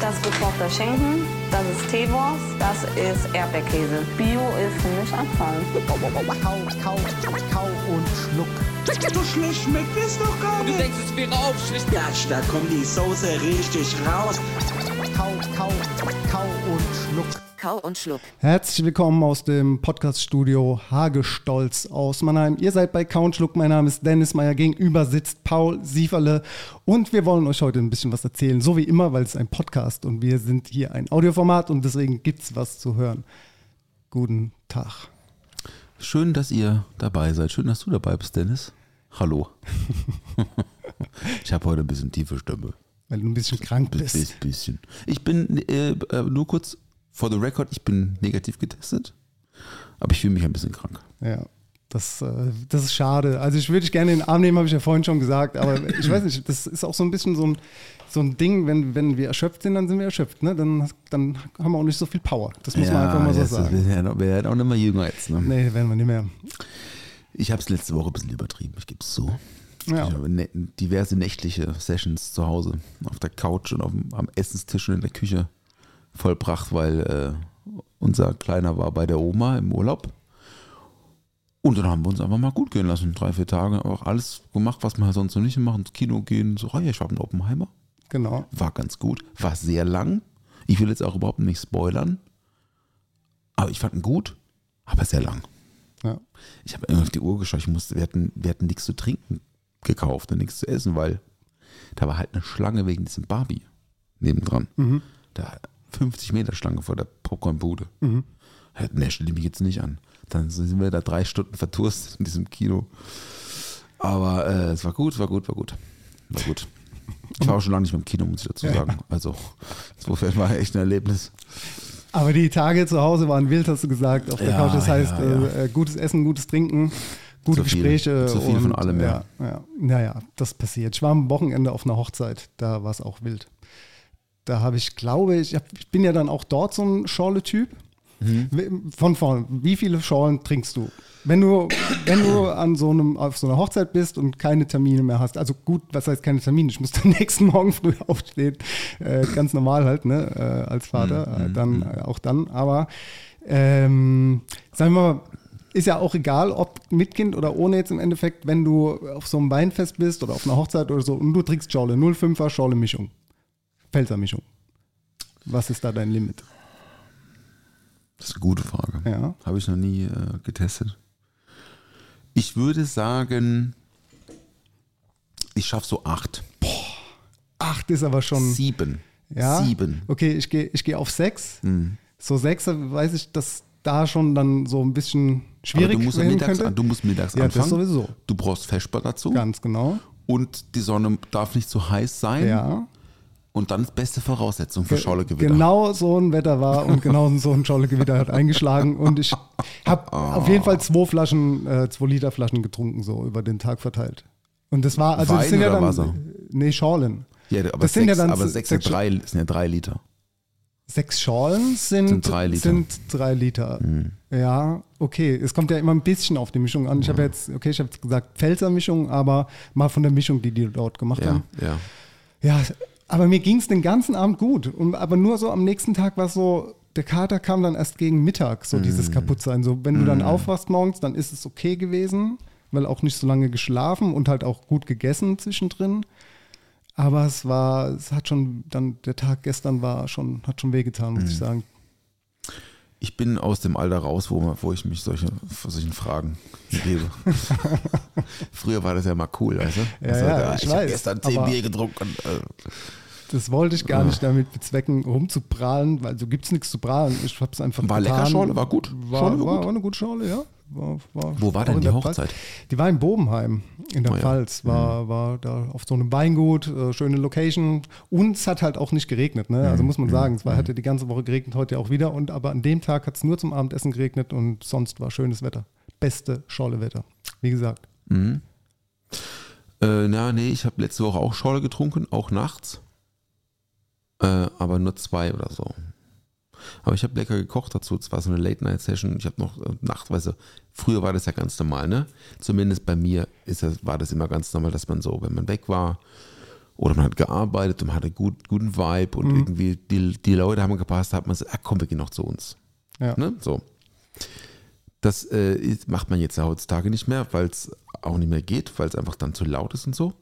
Das ist gekochter Schinken, das ist Teewurst, das ist Erdbeerkäse. Bio ist für mich Abfall. Kau, kau, kau und schluck. So schlecht schmeckt es doch gar Und du nicht. denkst, es wäre aufschlicht. Ja, da kommt die Soße richtig raus. Kau und Schluck. Herzlich willkommen aus dem Podcaststudio Hagestolz aus Mannheim. Ihr seid bei Count Schluck. Mein Name ist Dennis Meyer. Gegenüber sitzt Paul Sieferle. Und wir wollen euch heute ein bisschen was erzählen. So wie immer, weil es ein Podcast und wir sind hier ein Audioformat und deswegen gibt es was zu hören. Guten Tag. Schön, dass ihr dabei seid. Schön, dass du dabei bist, Dennis. Hallo. ich habe heute ein bisschen tiefe Stimme. Weil du ein bisschen krank Bis, bist. bisschen. Ich bin äh, äh, nur kurz for the record, ich bin negativ getestet, aber ich fühle mich ein bisschen krank. Ja, das, äh, das ist schade. Also ich würde dich gerne in den Arm nehmen, habe ich ja vorhin schon gesagt, aber ich weiß nicht, das ist auch so ein bisschen so ein, so ein Ding, wenn, wenn wir erschöpft sind, dann sind wir erschöpft. Ne? Dann, dann haben wir auch nicht so viel Power. Das muss man einfach mal so sagen. Wir werden, wir werden auch nicht mehr jünger jetzt. Ne? Nee, werden wir nicht mehr. Ich habe es letzte Woche ein bisschen übertrieben, ich gebe es so. Ja. Ich habe ne diverse nächtliche Sessions zu Hause auf der Couch und auf am Essenstisch und in der Küche vollbracht, weil äh, unser Kleiner war bei der Oma im Urlaub. Und dann haben wir uns einfach mal gut gehen lassen. Drei, vier Tage auch alles gemacht, was man sonst noch nicht machen. Ins Kino gehen, so, oh ja, ich war ein Oppenheimer. Genau. War ganz gut. War sehr lang. Ich will jetzt auch überhaupt nicht spoilern. Aber ich fand ihn gut, aber sehr lang. Ja. Ich habe irgendwie auf die Uhr geschaut. Ich musste, wir hatten, wir hatten nichts zu trinken gekauft und nichts zu essen, weil da war halt eine Schlange wegen diesem Barbie nebendran. Mhm. Da 50 Meter Schlange vor der Popcornbude. Mhm. Ne, stell die mich jetzt nicht an. Dann sind wir da drei Stunden vertourt in diesem Kino. Aber äh, es war gut, war gut, war gut. War gut. Ich war auch schon lange nicht mehr im Kino, muss ich dazu sagen. Also, insofern war echt ein Erlebnis. Aber die Tage zu Hause waren wild, hast du gesagt, auf der Ja, Couch. Das heißt, ja, ja. Äh, gutes Essen, gutes Trinken, gute Zu viel. Gespräche. Zu viel und, von allem, ja. ja. Ja, Naja, das passiert. Ich war am Wochenende auf einer Hochzeit, da war es auch wild. Da habe ich, glaube ich, hab, ich bin ja dann auch dort so ein Schorle-Typ. Mhm. Von vorn, wie viele Schorlen trinkst du? Wenn du, wenn du an so einem, auf so einer Hochzeit bist und keine Termine mehr hast, also gut, was heißt keine Termine? Ich muss am nächsten Morgen früh aufstehen, äh, ganz normal halt, ne, äh, als Vater, äh, dann äh, auch dann, aber ähm, sagen wir mal, ist ja auch egal, ob mit Kind oder ohne jetzt im Endeffekt, wenn du auf so einem Weinfest bist oder auf einer Hochzeit oder so und du trinkst Schorle, 05er Schorle Mischung, Pfälzer Mischung. Was ist da dein Limit? Das ist eine gute Frage. Ja. Habe ich noch nie äh, getestet. Ich würde sagen, ich schaffe so acht. Acht ist aber schon. Sieben. Ja? Sieben. Okay, ich gehe ich geh auf sechs. Mhm. So sechs weiß ich, dass da schon dann so ein bisschen Aber schwierig du musst, mittags, könnte. du musst mittags Ja, das anfangen. sowieso. Du brauchst Feschbar dazu. Ganz genau. Und die Sonne darf nicht zu heiß sein. Ja. Und dann ist beste Voraussetzung für Schollegewitter. Genau so ein Wetter war und genau so ein Schollegewitter hat eingeschlagen. Und ich habe auf jeden Fall zwei Flaschen, äh, zwei Liter Flaschen getrunken, so über den Tag verteilt. Und das war, also das Wein sind ja dann. Wasser? Nee, Schorlen. Ja, aber Das sind ja sechs, dann aber se- sechs, sechs- sind, drei, sind ja drei Liter. Sechs Schorlen sind, Sind drei Liter. Sind drei Liter. Ja, okay. Es kommt ja immer ein bisschen auf die Mischung an. Ich habe jetzt, okay, ich habe jetzt gesagt Pfälzer Mischung, aber mal von der Mischung, die die dort gemacht Ja, haben. ja. Ja, aber mir ging es den ganzen Abend gut. Und, aber nur so am nächsten Tag war es so, der Kater kam dann erst gegen Mittag, so Mm. dieses Kaputtsein. So, wenn du dann aufwachst morgens, dann ist es okay gewesen, weil auch nicht so lange geschlafen und halt auch gut gegessen zwischendrin. Aber es war, es hat schon, dann der Tag gestern war schon, hat schon wehgetan, Mm. muss ich sagen. Ich bin aus dem Alter raus, wo, wo ich mich solche, solchen Fragen gebe. Früher war das ja mal cool, weißt du? Ja, Also, ja, da- ich ich habe gestern zehn aber- Bier getrunken. Äh, Das wollte ich gar nicht damit bezwecken, rumzuprahlen, weil so gibt es nichts zu prahlen. Ich habe es einfach War lecker getan. Schorle, war gut. War, Schorle war war, gut. war eine gute Schorle, ja. War, war Wo war denn die Hochzeit? Pfalz. Die war in Bobenheim in der Oh. Pfalz. War, war da auf so einem Weingut, äh, schöne Location. Und es hat halt auch nicht geregnet. Ne? Also muss man sagen, es war, hatte die ganze Woche geregnet, heute auch wieder. Und aber an dem Tag hat es nur zum Abendessen geregnet und sonst war schönes Wetter. Beste Schorle-Wetter. Wie gesagt. Äh, na, nee, ich habe letzte Woche auch Schorle getrunken, auch nachts. Äh, aber nur zwei oder so. Aber ich habe lecker gekocht dazu. Es war so eine Late-Night-Session. Ich habe noch äh, nachtweise. Früher war das ja ganz normal, ne? Zumindest bei mir ist das, war das immer ganz normal, dass man so, wenn man weg war Oder man hat gearbeitet und man hatte gut, guten Vibe und irgendwie die, die Leute haben gepasst, da hat man gesagt, ah, komm, wir gehen noch zu uns. Ja. Ne? So. Das äh, macht man jetzt ja heutzutage nicht mehr, weil es auch nicht mehr geht, weil es einfach dann zu laut ist und so.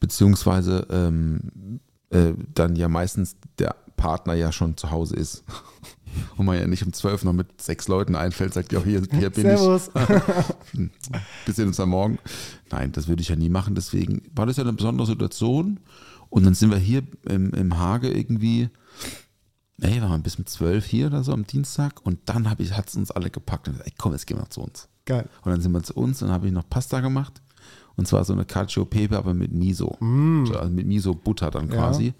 Beziehungsweise ähm, äh, dann ja meistens der Partner ja schon zu Hause ist. Und man ja nicht um zwölf noch mit sechs Leuten einfällt, sagt, ja, hier, hier bin Servus. ich. Bis uns am Morgen. Nein, das würde ich ja nie machen. Deswegen war das ja eine besondere Situation. Und dann sind wir hier im, im Hage irgendwie, ey, waren wir bis um zwölf hier oder so am Dienstag. Und dann hat es uns alle gepackt und gesagt, ey, komm, jetzt gehen wir zu uns. Geil. Und dann sind wir zu uns und dann habe ich noch Pasta gemacht. Und zwar so eine Cacio Pepe, aber mit Miso. So, also mit Miso Butter dann Mm. Ja. quasi.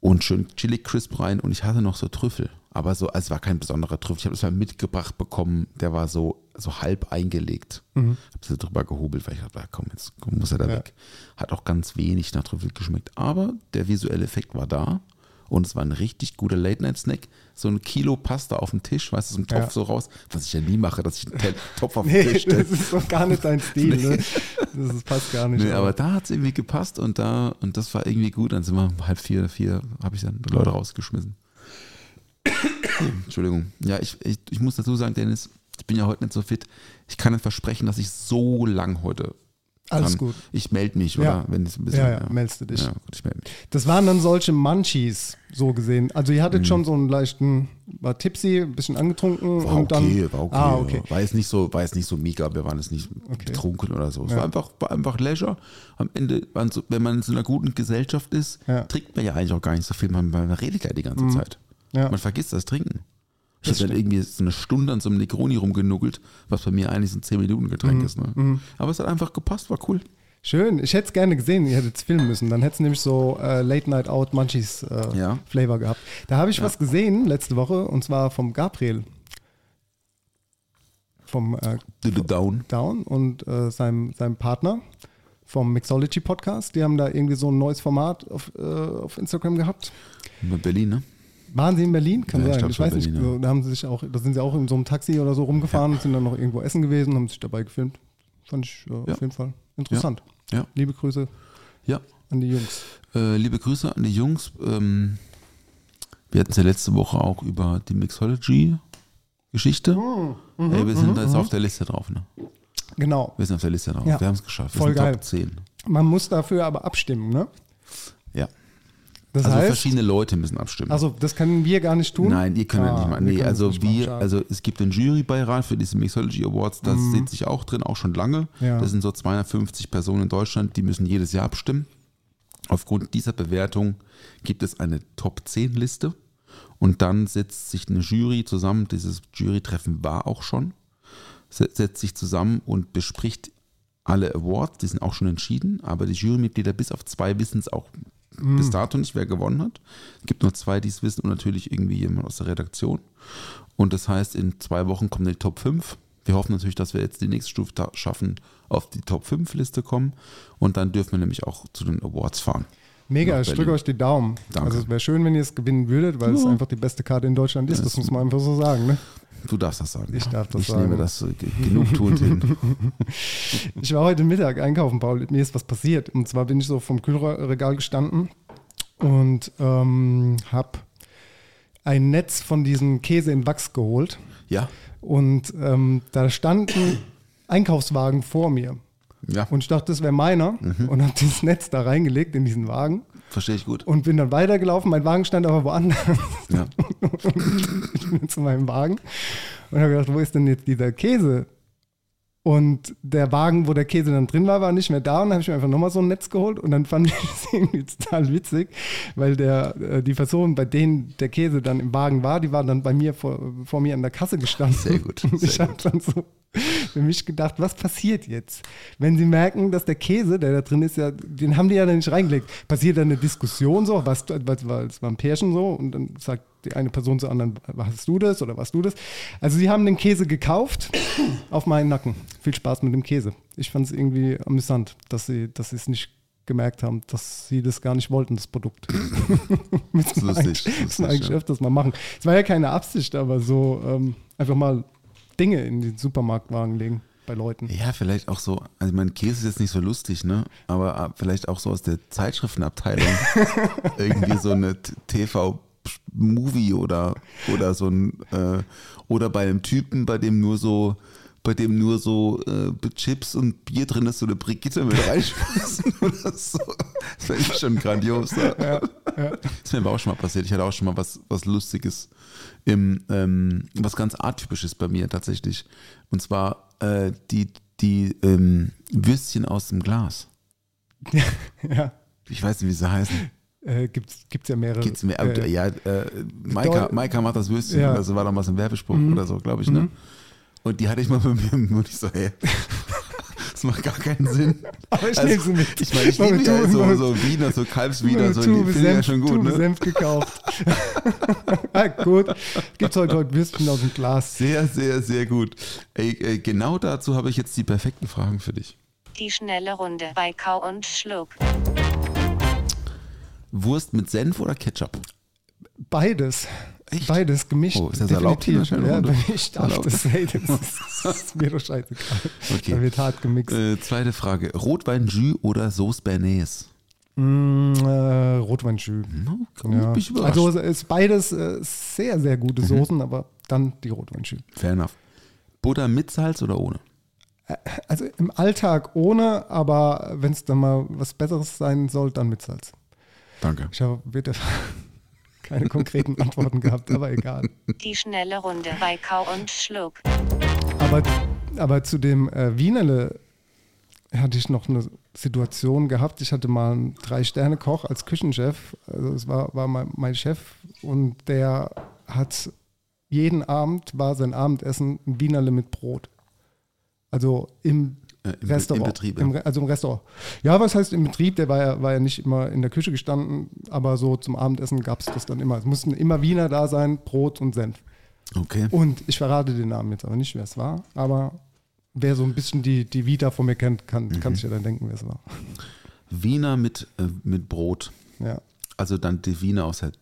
Und schön Chili Crisp rein. Und ich hatte noch so Trüffel. Aber so, also es war kein besonderer Trüffel. Ich habe es mal mitgebracht bekommen. Der war so, so halb eingelegt. Mhm. Habe so drüber gehobelt, weil ich dachte, ah, komm, jetzt muss er da Ja. weg. Hat auch ganz wenig nach Trüffel geschmeckt. Aber der visuelle Effekt war da. Und es war ein richtig guter Late-Night-Snack. So ein Kilo Pasta auf dem Tisch, weißt du, so ein Topf Ja. so raus. Was ich ja nie mache, dass ich einen Topf auf den Nee, Tisch stelle. das ist doch gar nicht dein Stil. Ne? Das ist, passt gar nicht. Nee, aber da hat es irgendwie gepasst und da und das war irgendwie gut. Dann sind wir um halb vier, vier, habe ich dann Leute rausgeschmissen. Entschuldigung. Ja, ich, ich, ich muss dazu sagen, Dennis, ich bin ja heute nicht so fit. Ich kann nicht versprechen, dass ich so lang heute. Alles gut. Ich melde mich, Ja. oder? Wenn es ein bisschen. Ja, ja, meldest du dich. Ja, gut, ich melde mich. Das waren dann solche Munchies, so gesehen. Also ihr Mhm. hattet schon so einen leichten, war tipsy, ein bisschen angetrunken War und okay, dann. war okay. Ah, okay. War jetzt nicht so, war jetzt nicht so mega, wir waren jetzt nicht Okay. betrunken oder so. Es Ja. war einfach, war einfach Leisure. Am Ende, so, wenn man in so einer guten Gesellschaft ist, Ja. Mhm. trinkt man ja eigentlich auch gar nicht so viel, man, man redet ja die ganze Zeit. Ja. Man vergisst das Trinken. Ich habe dann irgendwie so eine Stunde an so einem Negroni rumgenuggelt, was bei mir eigentlich so ein 10 Minuten Mhm. Getränk ist. Ne? Aber es hat einfach gepasst, war cool. Schön. Ich hätte es gerne gesehen, ihr hättet es filmen müssen. Dann hätte es nämlich so äh, Late Night Out Munchies äh, Ja. Flavor gehabt. Da habe ich was gesehen letzte Woche und zwar vom Gabriel. Vom äh, Down. Down und äh, seinem, seinem Partner vom Mixology Podcast. Die haben da irgendwie so ein neues Format auf, äh, auf Instagram gehabt. In Berlin, ne? Waren sie in Berlin? Kann Ja, ich sein. Ich, war weiß nicht. Berlin, ja. Da haben sie sich auch, da sind sie auch in so einem Taxi oder so rumgefahren und sind dann noch irgendwo essen gewesen, haben sich dabei gefilmt. Fand ich äh, auf jeden Fall interessant. Ja. Liebe Grüße Ja. an die Jungs. Äh, liebe Grüße an die Jungs. Ähm, wir hatten es ja letzte Woche auch über die Mixology-Geschichte. Mhm, Ey, wir sind da jetzt auf der Liste drauf, ne? Genau. Wir sind auf der Liste drauf. Wir haben es geschafft. Wir Voll sind geil. Top 10. Man muss dafür aber abstimmen, ne? Ja. Das also heißt, verschiedene Leute müssen abstimmen. also das können wir gar nicht tun. Nein, ihr könnt Ah, nicht machen. wir Nee, also wir, also es gibt einen Jurybeirat für diese Mixology Awards, da sitze ich auch drin, auch schon lange. Mhm. Ja. Das sind so 250 Personen in Deutschland, die müssen jedes Jahr abstimmen. Aufgrund dieser Bewertung gibt es eine Top 10 Liste und dann setzt sich eine Jury zusammen, dieses Jurytreffen war auch schon, se- setzt sich zusammen und bespricht alle Awards, die sind auch schon entschieden, aber die Jurymitglieder bis auf zwei wissen es auch bis dato nicht, wer gewonnen hat. Es gibt nur zwei, die es wissen und natürlich irgendwie jemand aus der Redaktion. Und das heißt, in zwei Wochen kommen die Top 5. Wir hoffen natürlich, dass wir jetzt die nächste Stufe schaffen, auf die Top 5 Liste kommen. Und dann dürfen wir nämlich auch zu den Awards fahren. Mega, ich drücke euch die Daumen. Danke. Also es wäre schön, wenn ihr es gewinnen würdet, weil es einfach die beste Karte in Deutschland ist. Das muss man einfach so sagen. Ne? Du darfst das sagen. Ich darf das ich sagen. nehme das äh, ge- genugtuend hin. Ich war heute Mittag einkaufen, Paul. Mir ist was passiert. Und zwar bin ich so vom Kühlregal gestanden und ähm, habe ein Netz von diesem Käse in Wachs geholt. Ja, Und ähm, da stand ein Einkaufswagen vor mir. ja, Und ich dachte, das wäre meiner. Mhm. Und habe dieses Netz da reingelegt in diesen Wagen. Verstehe ich gut. Und bin dann weitergelaufen. Mein Wagen stand aber woanders. Ja. ich bin zu meinem Wagen und habe gedacht, wo ist denn jetzt dieser Käse? Und der Wagen, wo der Käse dann drin war, war nicht mehr da. Und dann habe ich mir einfach nochmal so ein Netz geholt. Und dann fand ich das irgendwie total witzig, weil der, äh, die Person, bei denen der Käse dann im Wagen war, die war dann bei mir vor, vor mir an der Kasse gestanden. Sehr gut, Und ich sehr habe dann so für mich gedacht, was passiert jetzt? Wenn sie merken, dass der Käse, der da drin ist, ja, den haben die ja da nicht reingelegt. Passiert dann eine Diskussion so, was, was, was, es war ein Pärchen so und dann sagt die eine Person zur anderen, hast du das oder warst du das? Also sie haben den Käse gekauft auf meinen Nacken. Viel Spaß mit dem Käse. Ich fand es irgendwie amüsant, dass sie, dass es nicht gemerkt haben, dass sie das gar nicht wollten, das Produkt. müssen wir Lustig, eigentlich, müssen lustig, wir eigentlich ja. öfters mal machen. Es war ja keine Absicht, aber so ähm, einfach mal Dinge in den Supermarktwagen legen. bei Leuten. Ja, vielleicht auch so, also mein Käse ist jetzt nicht so lustig, ne? Aber äh, vielleicht auch so aus der Zeitschriftenabteilung. Irgendwie so eine TV-Movie oder, oder so ein, äh, oder bei einem Typen, bei dem nur so, bei dem nur so äh, Chips und Bier drin ist, so eine Brigitte mit reinschmeißen oder so. Das ich schon grandios. Ja. Ja, ja. Das ist mir aber auch schon mal passiert. Ich hatte auch schon mal was, was Lustiges im, ähm, was ganz atypisches bei mir tatsächlich. Und zwar äh, die, die ähm, Würstchen aus dem Glas. ja. Ich weiß nicht, wie sie heißen. Äh, gibt's, gibt's ja mehrere. Geht's mir, äh, ja, äh, Maika, Maika macht das Würstchen, Ja. das war damals ein Werbespruch Mhm. oder so, glaube ich, ne? Und die hatte ich mal bei mir im Mund. Ich so, hey, das macht gar keinen Sinn. Aber ich Also, nehme sie mit. Ich meine, ich liebe mit ja Tube- so, so Wiener, so Kalbswiener, so, die finde ich ja schon gut, Tube ne? Senf gekauft. ah, gut. Gibt's heute, heute Würstchen aus dem Glas. Sehr, sehr, sehr gut. Ey, äh, genau dazu habe ich jetzt die perfekten Fragen für dich. Die schnelle Runde bei Kau und Schluck. Wurst mit Senf oder Ketchup? Beides. Echt? Beides gemischt. Oh, ist das erlaubt in der Definitiv. Ja, Runde? ich darf Erlaubt. das sagen. Das ist mir doch scheißegal. Okay. Da wird hart gemixt. Äh, zweite Frage. Rotwein, Jus oder Sauce Bernays? Mm, äh, Rotweinschü. No, Ja. Also es ist beides äh, sehr, sehr gute Soßen, aber dann die Rotweinschü. Fair enough. Butter mit Salz oder ohne? Also im Alltag ohne, aber wenn es dann mal was Besseres sein soll, dann mit Salz. Danke. Ich habe bitte keine konkreten Antworten gehabt, aber egal. Die schnelle Runde bei Kau und Schluck. Aber, aber zu dem äh, Wienerle hatte ich noch eine Situation gehabt. Ich hatte mal einen Drei-Sterne-Koch als Küchenchef. Also es war, war mein, mein Chef und der hat jeden Abend war sein Abendessen ein Wienerle mit Brot. Also im im, Restaurant. Im Betrieb. Im, also im Restaurant. Ja, was heißt im Betrieb? Der war ja, war ja nicht immer in der Küche gestanden, aber so zum Abendessen gab es das dann immer. Es mussten immer Wiener da sein, Brot und Senf. Okay. Und ich verrate den Namen jetzt aber nicht, wer es war, aber wer so ein bisschen die, die Vita von mir kennt, kann, kann sich ja dann denken, wer es war. Wiener mit, äh, mit Brot. Ja. Also dann die Wiener aus der.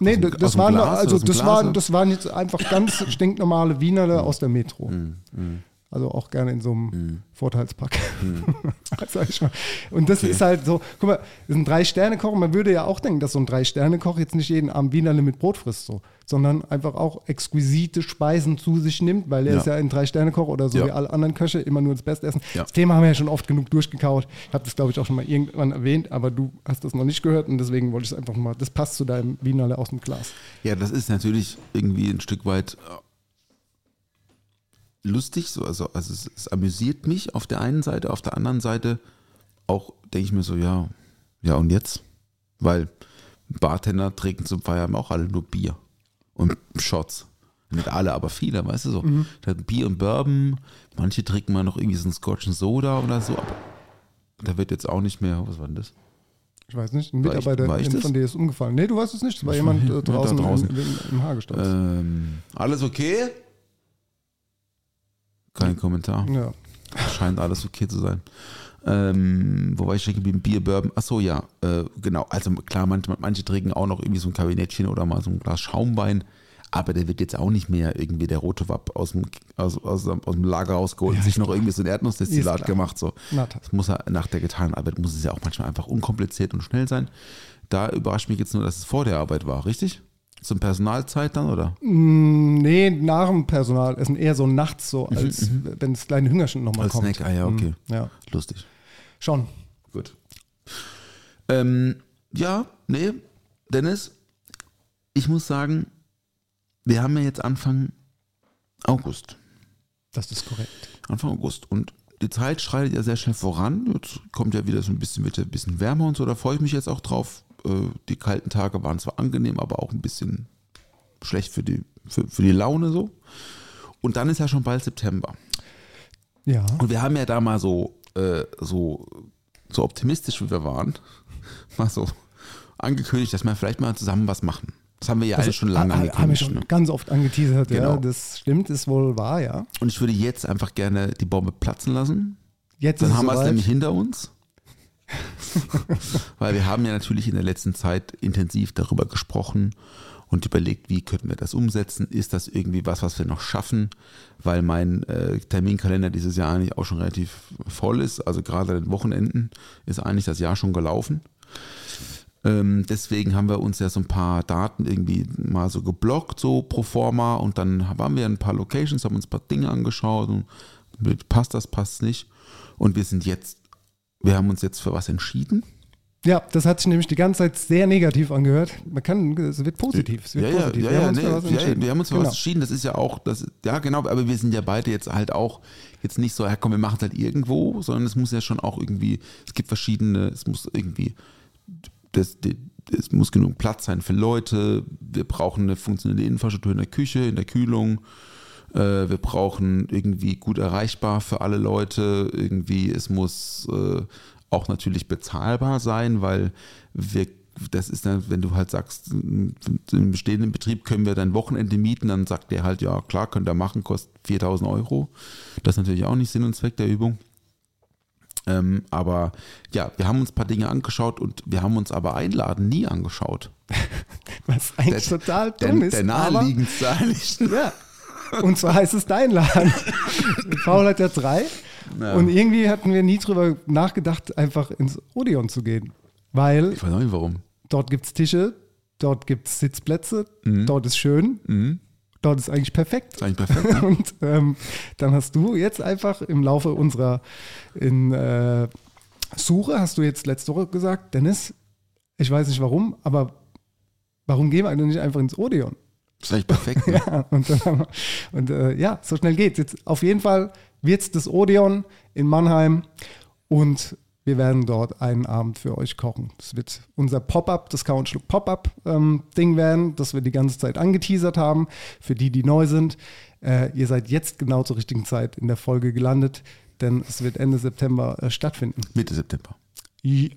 Nee, dem- das, waren, Glas, also das, waren, das waren jetzt einfach ganz stinknormale Wiener aus der Metro. Mm, Also auch gerne in so einem Vorteilspack. Sag ich mal. Und das Okay. ist halt so, guck mal, das ist ein Drei-Sterne-Koch. Man würde ja auch denken, dass so ein Drei-Sterne-Koch jetzt nicht jeden Abend Wienerle mit Brot frisst, so, sondern einfach auch exquisite Speisen zu sich nimmt, weil er Ja. ist ja ein Drei-Sterne-Koch oder so Ja. wie alle anderen Köche immer nur das Beste essen. Ja. Das Thema haben wir ja schon oft genug durchgekaut. Ich habe das, glaube ich, auch schon mal irgendwann erwähnt, aber du hast das noch nicht gehört und deswegen wollte ich es einfach mal, das passt zu deinem Wienerle aus dem Glas. Ja, das ist natürlich irgendwie ein Stück weit lustig. So, also also es, es amüsiert mich auf der einen Seite, auf der anderen Seite auch denke ich mir so, ja, ja und jetzt? Weil Bartender trinken zum Feierabend auch alle nur Bier und Shots. Nicht alle, aber viele, weißt du so. Hat Bier und Bourbon, manche trinken mal noch irgendwie so einen Scotch and Soda oder so, aber da wird jetzt auch nicht mehr, was war denn das? Ich weiß nicht, ein War ich- Mitarbeiter war ich von dir ist umgefallen. Nee, du weißt es nicht. Es war jemand war- äh, draußen, draußen. Im, im, im Hagestadt. Ähm, alles okay? Kein Kommentar. Ja. Scheint alles okay zu sein. Ähm, wo war ich geblieben? Bier, Bourbon. Achso, ja, äh, genau. Also klar, manche, manche trinken auch noch irgendwie so ein Kabinettchen oder mal so ein Glas Schaumwein. Aber der wird jetzt auch nicht mehr irgendwie der rote Wapp aus dem, aus, aus, aus dem Lager rausgeholt und sich noch irgendwie so ein Erdnussdestillat gemacht. So. Das muss er nach der getanen Arbeit, muss es ja auch manchmal einfach unkompliziert und schnell sein. Da überrascht mich jetzt nur, dass es vor der Arbeit war, richtig? Zum Personalzeit dann, oder? Mm, Nee, nach dem Personalessen eher so nachts, so als wenn das kleine Hüngerchen nochmal Als kommt. Snack, ah ja, okay. Mm, Ja, Lustig. schon. Gut. Ähm, ja, nee, Dennis, ich muss sagen, wir haben ja jetzt Anfang August. Das ist korrekt. Anfang August. Und die Zeit schreitet ja sehr schnell voran. Jetzt kommt ja wieder so ein bisschen, wird ja ein bisschen wärmer und so. Da freue ich mich jetzt auch drauf. Äh, Die kalten Tage waren zwar angenehm, aber auch ein bisschen schlecht für die, für, für die Laune so. Und dann ist ja schon bald September. Ja. Und wir haben ja da mal so, äh, so, so optimistisch wie wir waren, mal so angekündigt, dass wir vielleicht mal zusammen was machen. Das haben wir ja alle schon lange ha- Haben wir angekündigt. schon Ne? ganz oft angeteasert, Genau. ja. Das stimmt, ist wohl wahr, ja. Und ich würde jetzt einfach gerne die Bombe platzen lassen. Jetzt Dann haben wir es nämlich hinter uns. Weil wir haben ja natürlich in der letzten Zeit intensiv darüber gesprochen und überlegt, wie könnten wir das umsetzen? Ist das irgendwie was, was wir noch schaffen? Weil mein äh, Terminkalender dieses Jahr eigentlich auch schon relativ voll ist. Also gerade an den Wochenenden ist eigentlich das Jahr schon gelaufen. Ähm, deswegen haben wir uns ja so ein paar Daten irgendwie mal so geblockt, so pro forma. Und dann waren wir in ein paar Locations, haben uns ein paar Dinge angeschaut und passt das, passt nicht. Und wir sind jetzt, wir haben uns jetzt für was entschieden. Ja, das hat sich nämlich die ganze Zeit sehr negativ angehört. Man kann, es wird positiv. Es wird Ja, ja, positiv. ja, wir ja, haben uns nee, für was ja, wir haben uns für genau. was entschieden. Das ist ja auch, das, ja genau, aber wir sind ja beide jetzt halt auch jetzt nicht so, ja komm, wir machen es halt irgendwo, sondern es muss ja schon auch irgendwie, es gibt verschiedene, es muss irgendwie, das, das, es muss genug Platz sein für Leute, wir brauchen eine funktionelle Infrastruktur in der Küche, in der Kühlung, äh, wir brauchen irgendwie gut erreichbar für alle Leute, irgendwie, es muss äh, auch natürlich bezahlbar sein, weil wir das ist dann, wenn du halt sagst, im bestehenden Betrieb können wir dein Wochenende mieten, dann sagt der halt, ja klar, könnt ihr machen, kostet 4000 Euro. Das ist natürlich auch nicht Sinn und Zweck der Übung. Ähm, aber ja, wir haben uns ein paar Dinge angeschaut und wir haben uns aber Einladen nie angeschaut. Was eigentlich Der- total Der, dumm ist. der naheliegendste eigentlich. Ja. Und zwar heißt es dein Laden. Paul hat ja drei. Ja. Und irgendwie hatten wir nie drüber nachgedacht, einfach ins Odeon zu gehen. Weil Ich weiß auch nicht warum. dort gibt es Tische, dort gibt es Sitzplätze, Mhm. dort ist schön, Mhm. dort ist eigentlich perfekt. Ist eigentlich perfekt. Ne? Und ähm, dann hast du jetzt einfach im Laufe unserer in, äh, Suche, hast du jetzt letzte Woche gesagt, Dennis, ich weiß nicht warum, aber warum gehen wir eigentlich nicht einfach ins Odeon? Ist eigentlich perfekt. Ne? Ja, und, wir, und äh, ja, so schnell geht's. Jetzt auf jeden Fall wird es das Odeon in Mannheim und wir werden dort einen Abend für euch kochen. Das wird unser Pop-up, das und Schluck Pop-up-Ding werden, das wir die ganze Zeit angeteasert haben. Für die, die neu sind, äh, ihr seid jetzt genau zur richtigen Zeit in der Folge gelandet, denn es wird Ende September äh, stattfinden. Mitte September. I-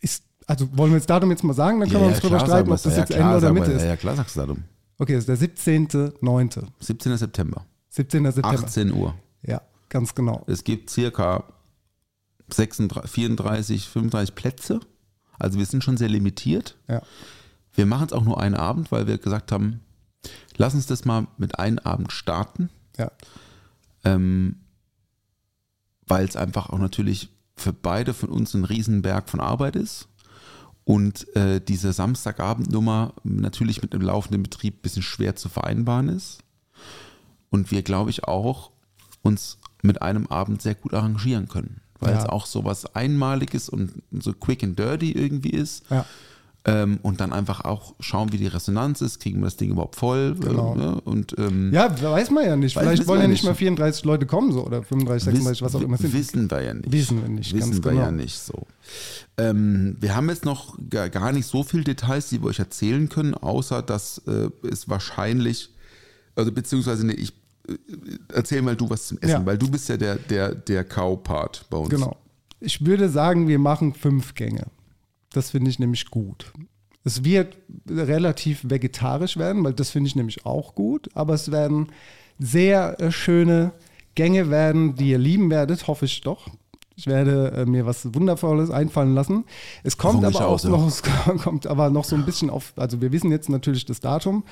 Ist, also wollen wir das Datum jetzt mal sagen, dann können wir uns drüber klar streiten, ob das jetzt ja, Ende oder Mitte ist. Ja, ja, klar sagst du Datum. Okay, das ist der 17.9. 17. September. 17. September. 18 Uhr. Ja, ganz genau. Es gibt circa 36, 34, 35 Plätze. Also wir sind schon sehr limitiert. Ja. Wir machen es auch nur einen Abend, weil wir gesagt haben, lass uns das mal mit einem Abend starten. Ja. Ähm, weil es einfach auch natürlich für beide von uns ein Riesenberg von Arbeit ist. Und äh, diese Samstagabendnummer natürlich mit einem laufenden Betrieb ein bisschen schwer zu vereinbaren ist. Und wir, glaube ich, auch uns mit einem Abend sehr gut arrangieren können. Weil Ja. es auch so was Einmaliges und so quick and dirty irgendwie ist. Ja. Ähm, und dann einfach auch schauen, wie die Resonanz ist. Kriegen wir das Ding überhaupt voll? Genau. Äh, ne? Und ähm, Ja, weiß man ja nicht. Vielleicht wollen ja nicht mal 34 Leute kommen so oder 35, 36, was auch immer sind. Wissen wir ja nicht. Wissen wir nicht, Wissen wir genau. ja nicht so. Ähm, wir haben jetzt noch gar, gar nicht so viele Details, die wir euch erzählen können, außer dass äh, es wahrscheinlich, also beziehungsweise nee, ich äh, erzähl mal du was zum Essen, Ja. weil du bist ja der, der, der Cow-Part bei uns. Genau. Ich würde sagen, wir machen fünf Gänge. Das finde ich nämlich gut. Es wird relativ vegetarisch werden, weil das finde ich nämlich auch gut. Aber es werden sehr äh, schöne Gänge werden, die ihr lieben werdet, hoffe ich doch. Ich werde äh, mir was Wundervolles einfallen lassen. Es kommt aber auch ja. noch, es kommt aber noch so ein bisschen auf, also wir wissen jetzt natürlich das Datum,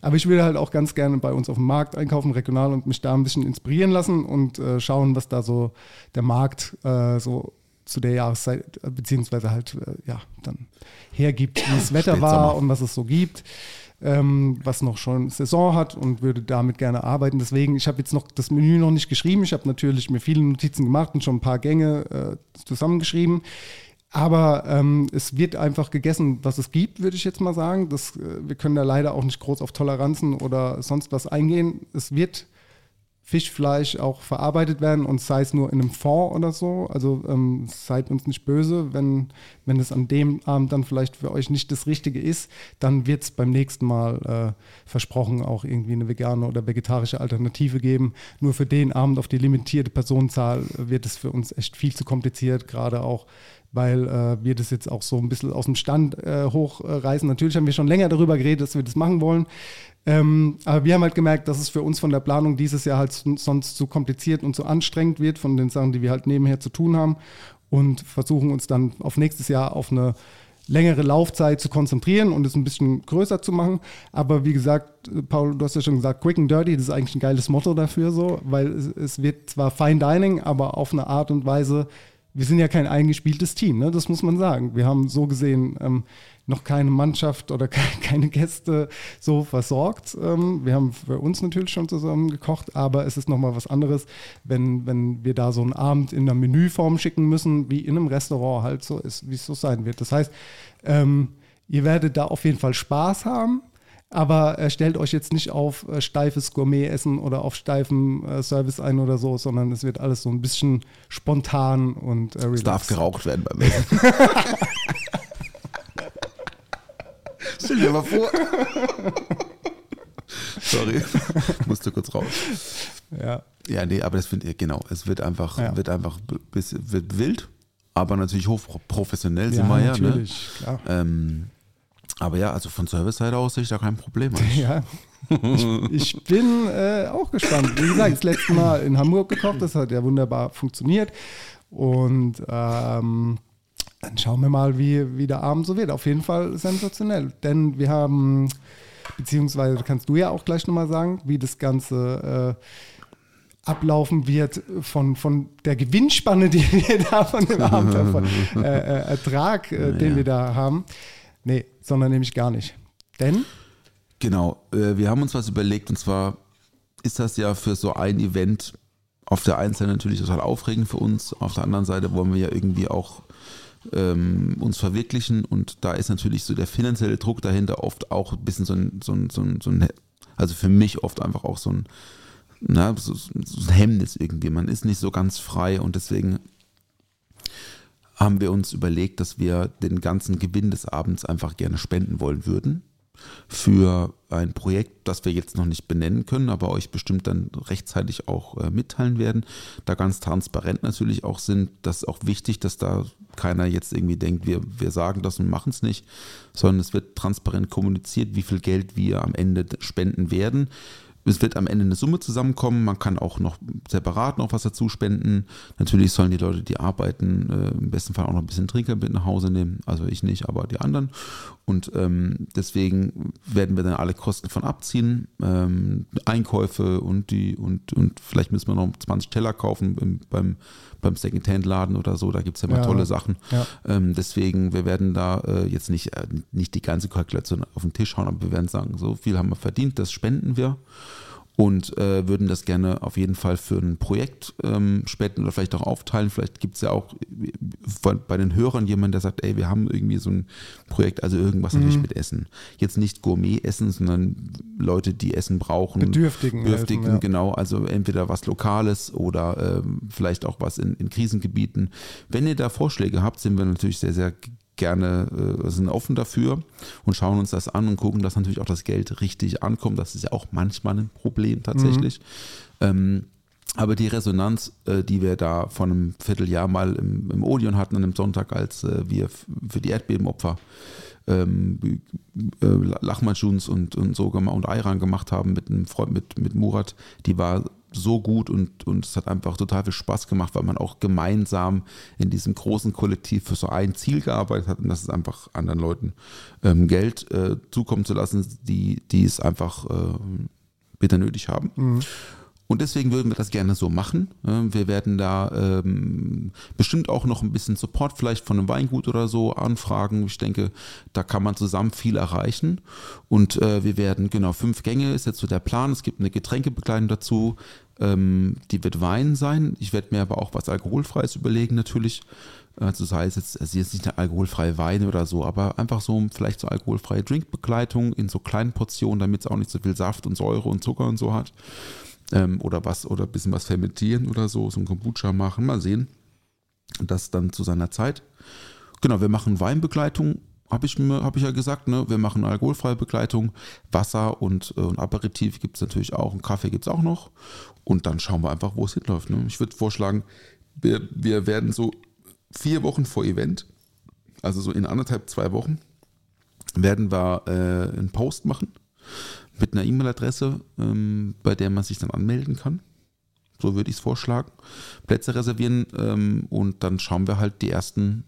aber ich würde halt auch ganz gerne bei uns auf dem Markt einkaufen, regional und mich da ein bisschen inspirieren lassen und äh, schauen, was da so der Markt äh, so zu der Jahreszeit, äh, beziehungsweise halt, äh, ja, dann hergibt, wie das Wetter war und was es so gibt, ähm, was noch schon Saison hat und würde damit gerne arbeiten. Deswegen, ich habe jetzt noch das Menü noch nicht geschrieben. Ich habe natürlich mir viele Notizen gemacht und schon ein paar Gänge äh, zusammengeschrieben. Aber ähm, es wird einfach gegessen, was es gibt, würde ich jetzt mal sagen. Das, äh, wir können da leider auch nicht groß auf Toleranzen oder sonst was eingehen. Es wird Fischfleisch auch verarbeitet werden und sei es nur in einem Fond oder so. Also ähm, seid uns nicht böse, wenn, wenn es an dem Abend dann vielleicht für euch nicht das Richtige ist, dann wird es beim nächsten Mal äh, versprochen auch irgendwie eine vegane oder vegetarische Alternative geben. Nur für den Abend auf die limitierte Personenzahl wird es für uns echt viel zu kompliziert, gerade auch weil äh, wir das jetzt auch so ein bisschen aus dem Stand äh, hochreißen. Natürlich haben wir schon länger darüber geredet, dass wir das machen wollen. Ähm, aber wir haben halt gemerkt, dass es für uns von der Planung dieses Jahr halt son- sonst zu kompliziert und zu anstrengend wird von den Sachen, die wir halt nebenher zu tun haben. und versuchen uns dann auf nächstes Jahr auf eine längere Laufzeit zu konzentrieren und es ein bisschen größer zu machen. Aber wie gesagt, Paul, du hast ja schon gesagt, Quick and Dirty, das ist eigentlich ein geiles Motto dafür so, weil es, es wird zwar Fine Dining, aber auf eine Art und Weise, wir sind ja kein eingespieltes Team, ne? das muss man sagen. Wir haben so gesehen ähm, noch keine Mannschaft oder ke keine Gäste so versorgt. Ähm, wir haben für uns natürlich schon zusammen gekocht, aber es ist nochmal was anderes, wenn, wenn wir da so einen Abend in einer Menüform schicken müssen, wie in einem Restaurant halt so ist, wie es so sein wird. Das heißt, ähm, ihr werdet da auf jeden Fall Spaß haben. Aber äh, stellt euch jetzt nicht auf äh, steifes Gourmet-Essen oder auf steifen äh, Service ein oder so, sondern es wird alles so ein bisschen spontan und äh, Es darf geraucht werden beim Essen. Stell dir mal vor. Sorry, musste kurz raus. Ja. Ja, nee, aber das finde ich, genau. Es wird einfach, Ja. wird einfach bis, wird wild, aber natürlich hochprofessionell sind ja, wir ja. natürlich, klar. Ne? Ähm, aber ja, also von Service-Seite aus sehe ich da kein Problem. eigentlich. Ja. Ich, ich bin äh, auch gespannt. Wie gesagt, das letzte Mal in Hamburg gekocht, das hat ja wunderbar funktioniert. Und ähm, dann schauen wir mal, wie, wie der Abend so wird. Auf jeden Fall sensationell. Denn wir haben, beziehungsweise kannst du ja auch gleich nochmal sagen, wie das Ganze äh, ablaufen wird von, von der Gewinnspanne, die wir da von dem Abend, von, äh, äh, Ertrag, äh, den Ja. wir da haben. Nee, sondern nämlich gar nicht. Denn Genau, äh, wir haben uns was überlegt und zwar ist das ja für so ein Event auf der einen Seite natürlich total aufregend für uns, auf der anderen Seite wollen wir ja irgendwie auch ähm, uns verwirklichen und da ist natürlich so der finanzielle Druck dahinter oft auch ein bisschen so ein, so ein, so ein, so ein also für mich oft einfach auch so ein, na, so, so ein Hemmnis irgendwie. Man ist nicht so ganz frei und deswegen haben wir uns überlegt, dass wir den ganzen Gewinn des Abends einfach gerne spenden wollen würden für ein Projekt, das wir jetzt noch nicht benennen können, aber euch bestimmt dann rechtzeitig auch äh, mitteilen werden. Da ganz transparent natürlich auch sind. Das ist auch wichtig, dass da keiner jetzt irgendwie denkt, wir, wir sagen das und machen es nicht, sondern es wird transparent kommuniziert, wie viel Geld wir am Ende spenden werden. Es wird am Ende eine Summe zusammenkommen. Man kann auch noch separat noch was dazu spenden. Natürlich sollen die Leute, die arbeiten, äh, im besten Fall auch noch ein bisschen Trinker mit nach Hause nehmen. Also ich nicht, aber die anderen. Und ähm, deswegen werden wir dann alle Kosten von abziehen. Ähm, Einkäufe und die und, und vielleicht müssen wir noch 20 Teller kaufen im, beim, beim Secondhand-Laden oder so. Da gibt es ja immer Ja. tolle Sachen. Ja. Ähm, deswegen, wir werden da äh, jetzt nicht, äh, nicht die ganze Kalkulation auf den Tisch hauen, aber wir werden sagen, so viel haben wir verdient, das spenden wir und äh, würden das gerne auf jeden Fall für ein Projekt ähm, spenden oder vielleicht auch aufteilen. Vielleicht gibt es ja auch äh, bei den Hörern jemanden, der sagt, ey, wir haben irgendwie so ein Projekt, also irgendwas natürlich mit Essen. Jetzt nicht Gourmet-Essen, sondern Leute, die Essen brauchen. Bedürftigen Bedürftigen, helfen, ja. genau. Also entweder was Lokales oder ähm, vielleicht auch was in, in Krisengebieten. Wenn ihr da Vorschläge habt, sind wir natürlich sehr, sehr gerne, äh, sind offen dafür und schauen uns das an und gucken, dass natürlich auch das Geld richtig ankommt. Das ist ja auch manchmal ein Problem tatsächlich. Ähm, aber die Resonanz, äh, die wir da vor einem Vierteljahr mal im, im Odeon hatten, an einem Sonntag, als äh, wir für die Erdbebenopfer ähm, äh, Lachmanschuns und, und so und Ayran gemacht haben mit einem Freund, mit, mit Murat, die war so gut und, und es hat einfach total viel Spaß gemacht, weil man auch gemeinsam in diesem großen Kollektiv für so ein Ziel gearbeitet hat und das ist einfach anderen Leuten ähm, Geld äh, zukommen zu lassen, die, die es einfach äh, bitter nötig haben. Und deswegen würden wir das gerne so machen. Wir werden da ähm, bestimmt auch noch ein bisschen Support vielleicht von einem Weingut oder so anfragen. Ich denke, da kann man zusammen viel erreichen. Und äh, wir werden, genau, fünf Gänge ist jetzt so der Plan. Es gibt eine Getränkebekleidung dazu. Ähm, die wird Wein sein. Ich werde mir aber auch was Alkoholfreies überlegen natürlich. Also sei es jetzt, also jetzt nicht eine alkoholfreie Weine oder so, aber einfach so vielleicht so alkoholfreie Drinkbegleitung in so kleinen Portionen, damit es auch nicht so viel Saft und Säure und Zucker und so hat ähm, oder was oder ein bisschen was fermentieren oder so, so ein Kombucha machen, mal sehen. Das dann zu seiner Zeit. Genau, wir machen Weinbegleitung, habe ich, hab ich ja gesagt, ne? wir machen alkoholfreie Begleitung, Wasser und, äh, und Aperitif gibt es natürlich auch und Kaffee gibt es auch noch. Und dann schauen wir einfach, wo es hinläuft. Ne? Ich würde vorschlagen, wir, wir werden so vier Wochen vor Event, also so in anderthalb, zwei Wochen, werden wir äh, einen Post machen mit einer E-Mail-Adresse, ähm, bei der man sich dann anmelden kann. So würde ich es vorschlagen. Plätze reservieren ähm, und dann schauen wir halt die ersten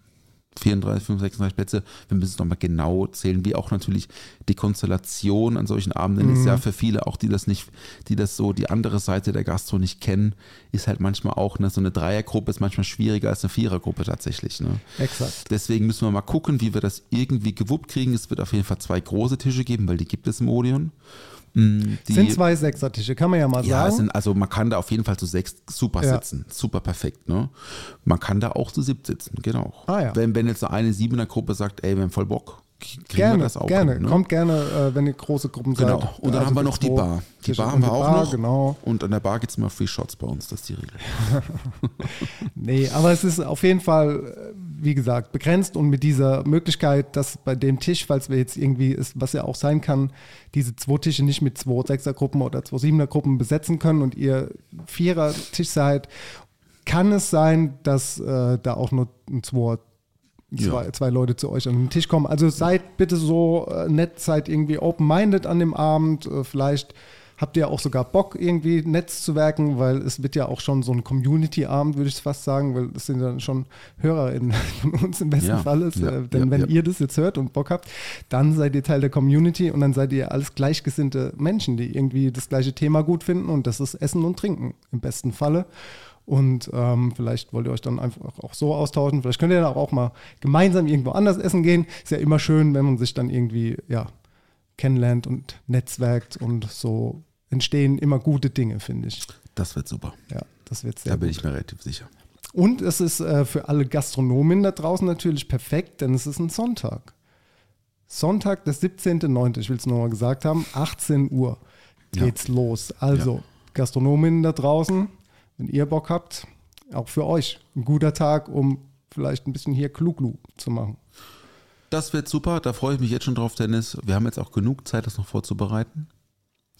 34, 35, 36 Plätze. Wir müssen es nochmal genau zählen, wie auch natürlich die Konstellation an solchen Abenden ist ja für viele, auch die das nicht, die das so, die andere Seite der Gastro nicht kennen, ist halt manchmal auch, ne, so eine Dreiergruppe ist manchmal schwieriger als eine Vierergruppe tatsächlich. Ne? Exakt. Deswegen müssen wir mal gucken, wie wir das irgendwie gewuppt kriegen. Es wird auf jeden Fall zwei große Tische geben, weil die gibt es im Odeon. Mm, Die, sind zwei Sechsertische, kann man ja mal ja, sagen. sind, also man kann da auf jeden Fall zu sechs super Ja. sitzen. Super perfekt, ne? Man kann da auch zu siebt sitzen, genau. Ah, ja. wenn, wenn jetzt so eine Siebener-Gruppe sagt, ey, wir haben voll Bock, kriegen wir gerne, das auch gerne. hin, ne? Kommt gerne, äh, wenn ihr große Gruppen Genau. seid. Und dann Also haben wir noch die Bar. Die. Bar haben wir auch Bar, noch. Genau. Und an der Bar gibt es immer Free Shots bei uns, das ist die Regel. Nee, aber es ist auf jeden Fall, wie gesagt, begrenzt und mit dieser Möglichkeit, dass bei dem Tisch, falls wir jetzt irgendwie, ist, was ja auch sein kann, diese zwei Tische nicht mit zwei Sechsergruppen oder zwei Siebenergruppen besetzen können und ihr Vierer-Tisch seid, kann es sein, dass äh, da auch nur ein zwei, zwei, Ja. zwei Leute zu euch an den Tisch kommen. Also seid bitte so äh, nett, seid irgendwie open-minded an dem Abend. Äh, vielleicht habt ihr auch sogar Bock, irgendwie Netzwerken, weil es wird ja auch schon so ein Community-Abend, würde ich fast sagen, weil es sind dann schon HörerInnen von uns im besten Ja, Fall. Ist, ja, äh, denn ja, wenn ihr das jetzt hört und Bock habt, dann seid ihr Teil der Community und dann seid ihr alles gleichgesinnte Menschen, die irgendwie das gleiche Thema gut finden und das ist Essen und Trinken im besten Falle. Und ähm, vielleicht wollt ihr euch dann einfach auch so austauschen. Vielleicht könnt ihr dann auch mal gemeinsam irgendwo anders essen gehen. Ist ja immer schön, wenn man sich dann irgendwie ja, kennenlernt und netzwerkt und so entstehen immer gute Dinge, finde ich. Das wird super. Ja, das wird sehr Da bin gut. ich mir relativ sicher. Und es ist äh, für alle Gastronomen da draußen natürlich perfekt, denn es ist ein Sonntag. Sonntag, der 17.09., ich will es nochmal gesagt haben, 18 Uhr geht's los. Also, Gastronominnen da draußen, wenn ihr Bock habt, auch für euch ein guter Tag, um vielleicht ein bisschen hier Kluglu zu machen. Das wird super, da freue ich mich jetzt schon drauf, Dennis. Wir haben jetzt auch genug Zeit, das noch vorzubereiten.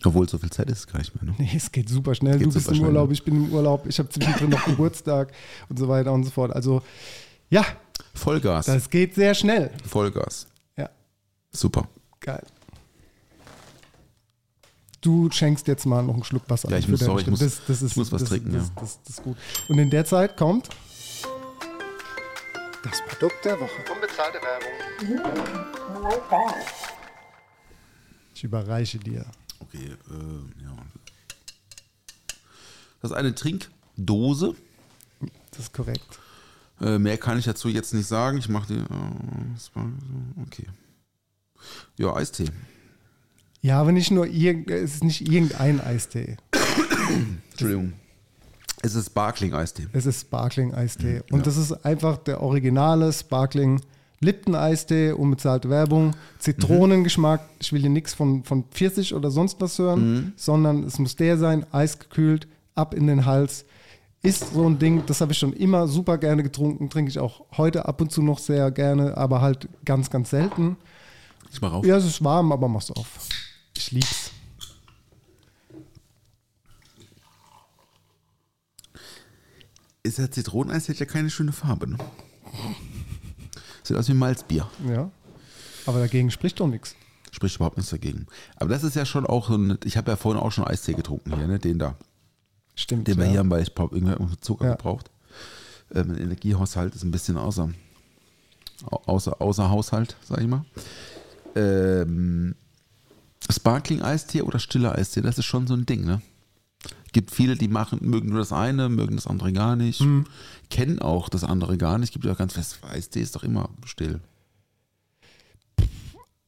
Obwohl, so viel Zeit ist es gar nicht mehr. Ne? Nee, es geht super schnell. Geht du bist im Urlaub, ne? ich bin im Urlaub, ich habe zwischendrin noch Geburtstag und so weiter und so fort. Also, ja, Vollgas. das geht sehr schnell. Vollgas. Ja. Super. Geil. Du schenkst jetzt mal noch einen Schluck Wasser. Ja, ich für muss- sorry, ich muss- das, das ist, ich muss was das, trinken, das, ja. Das, ist gut. Und in der Zeit kommt das Produkt der Woche. Unbezahlte Werbung. Ich überreiche dir. Okay, äh, ja. Das ist eine Trinkdose. Das ist korrekt. Äh, mehr kann ich dazu jetzt nicht sagen. Ich mache die. Äh, okay. Ja, Eistee. Ja, aber nicht nur irgend, es ist nicht irgendein Eistee. Entschuldigung. Es ist Sparkling-Eistee. Es ist Sparkling-Eistee. Und ja. das ist einfach der originale Sparkling Lipton-Eistee, unbezahlte Werbung, Zitronengeschmack. Ich will hier nichts von, von Pfirsich oder sonst was hören, sondern es muss der sein, eisgekühlt, ab in den Hals. Ist so ein Ding, das habe ich schon immer super gerne getrunken, trinke ich auch heute ab und zu noch sehr gerne, aber halt ganz, ganz selten. Ich mach auf. Ja, es ist warm, aber mach's auf. Ich lieb's. Ist ja Zitroneneis hat ja keine schöne Farbe, ne? Sieht aus wie Malzbier. Ja. Aber dagegen spricht doch nichts. Spricht überhaupt nichts dagegen. Aber das ist ja schon auch so ein. Ich habe ja vorhin auch schon Eistee getrunken hier, ne? Den da. Stimmt. Den wir ja. hier haben, weil ich irgendwo Zucker Ja. gebraucht. Äh, mein Energiehaushalt ist ein bisschen außer, au- außer, außer Haushalt, sag ich mal. Ähm, Sparkling Eistee oder stiller Eistee, das ist schon so ein Ding, ne? Gibt viele, die machen, mögen nur das eine, mögen das andere gar nicht, Mhm. kennen auch das andere gar nicht. Gibt ja auch ganz fest, Eistee ist doch immer still.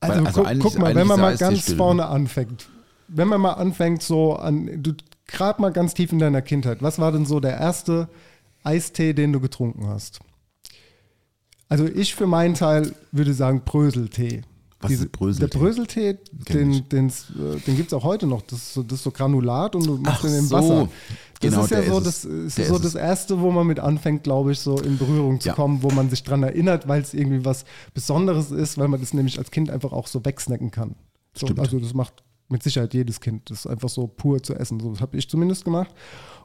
Also, Weil- also guck, guck mal, wenn man mal ganz still, ne? vorne anfängt. Wenn man mal anfängt, so an, du grad mal ganz tief in deiner Kindheit, was war denn so der erste Eistee, den du getrunken hast? Also ich für meinen Teil würde sagen Bröseltee. Was ist Bröseltee? Der Bröseltee, den, den's, äh, den gibt es auch heute noch. Das ist, so, das ist so Granulat und du machst Ach den im so. Wasser. Das Genau, ist ja so, ist das, es. ist so ist das. Erste, wo man mit anfängt, glaube ich, so in Berührung zu Ja. kommen, wo man sich dran erinnert, weil es irgendwie was Besonderes ist, weil man das nämlich als Kind einfach auch so wegsnacken kann. So, also das macht mit Sicherheit jedes Kind, das ist einfach so pur zu essen. So, habe ich zumindest gemacht.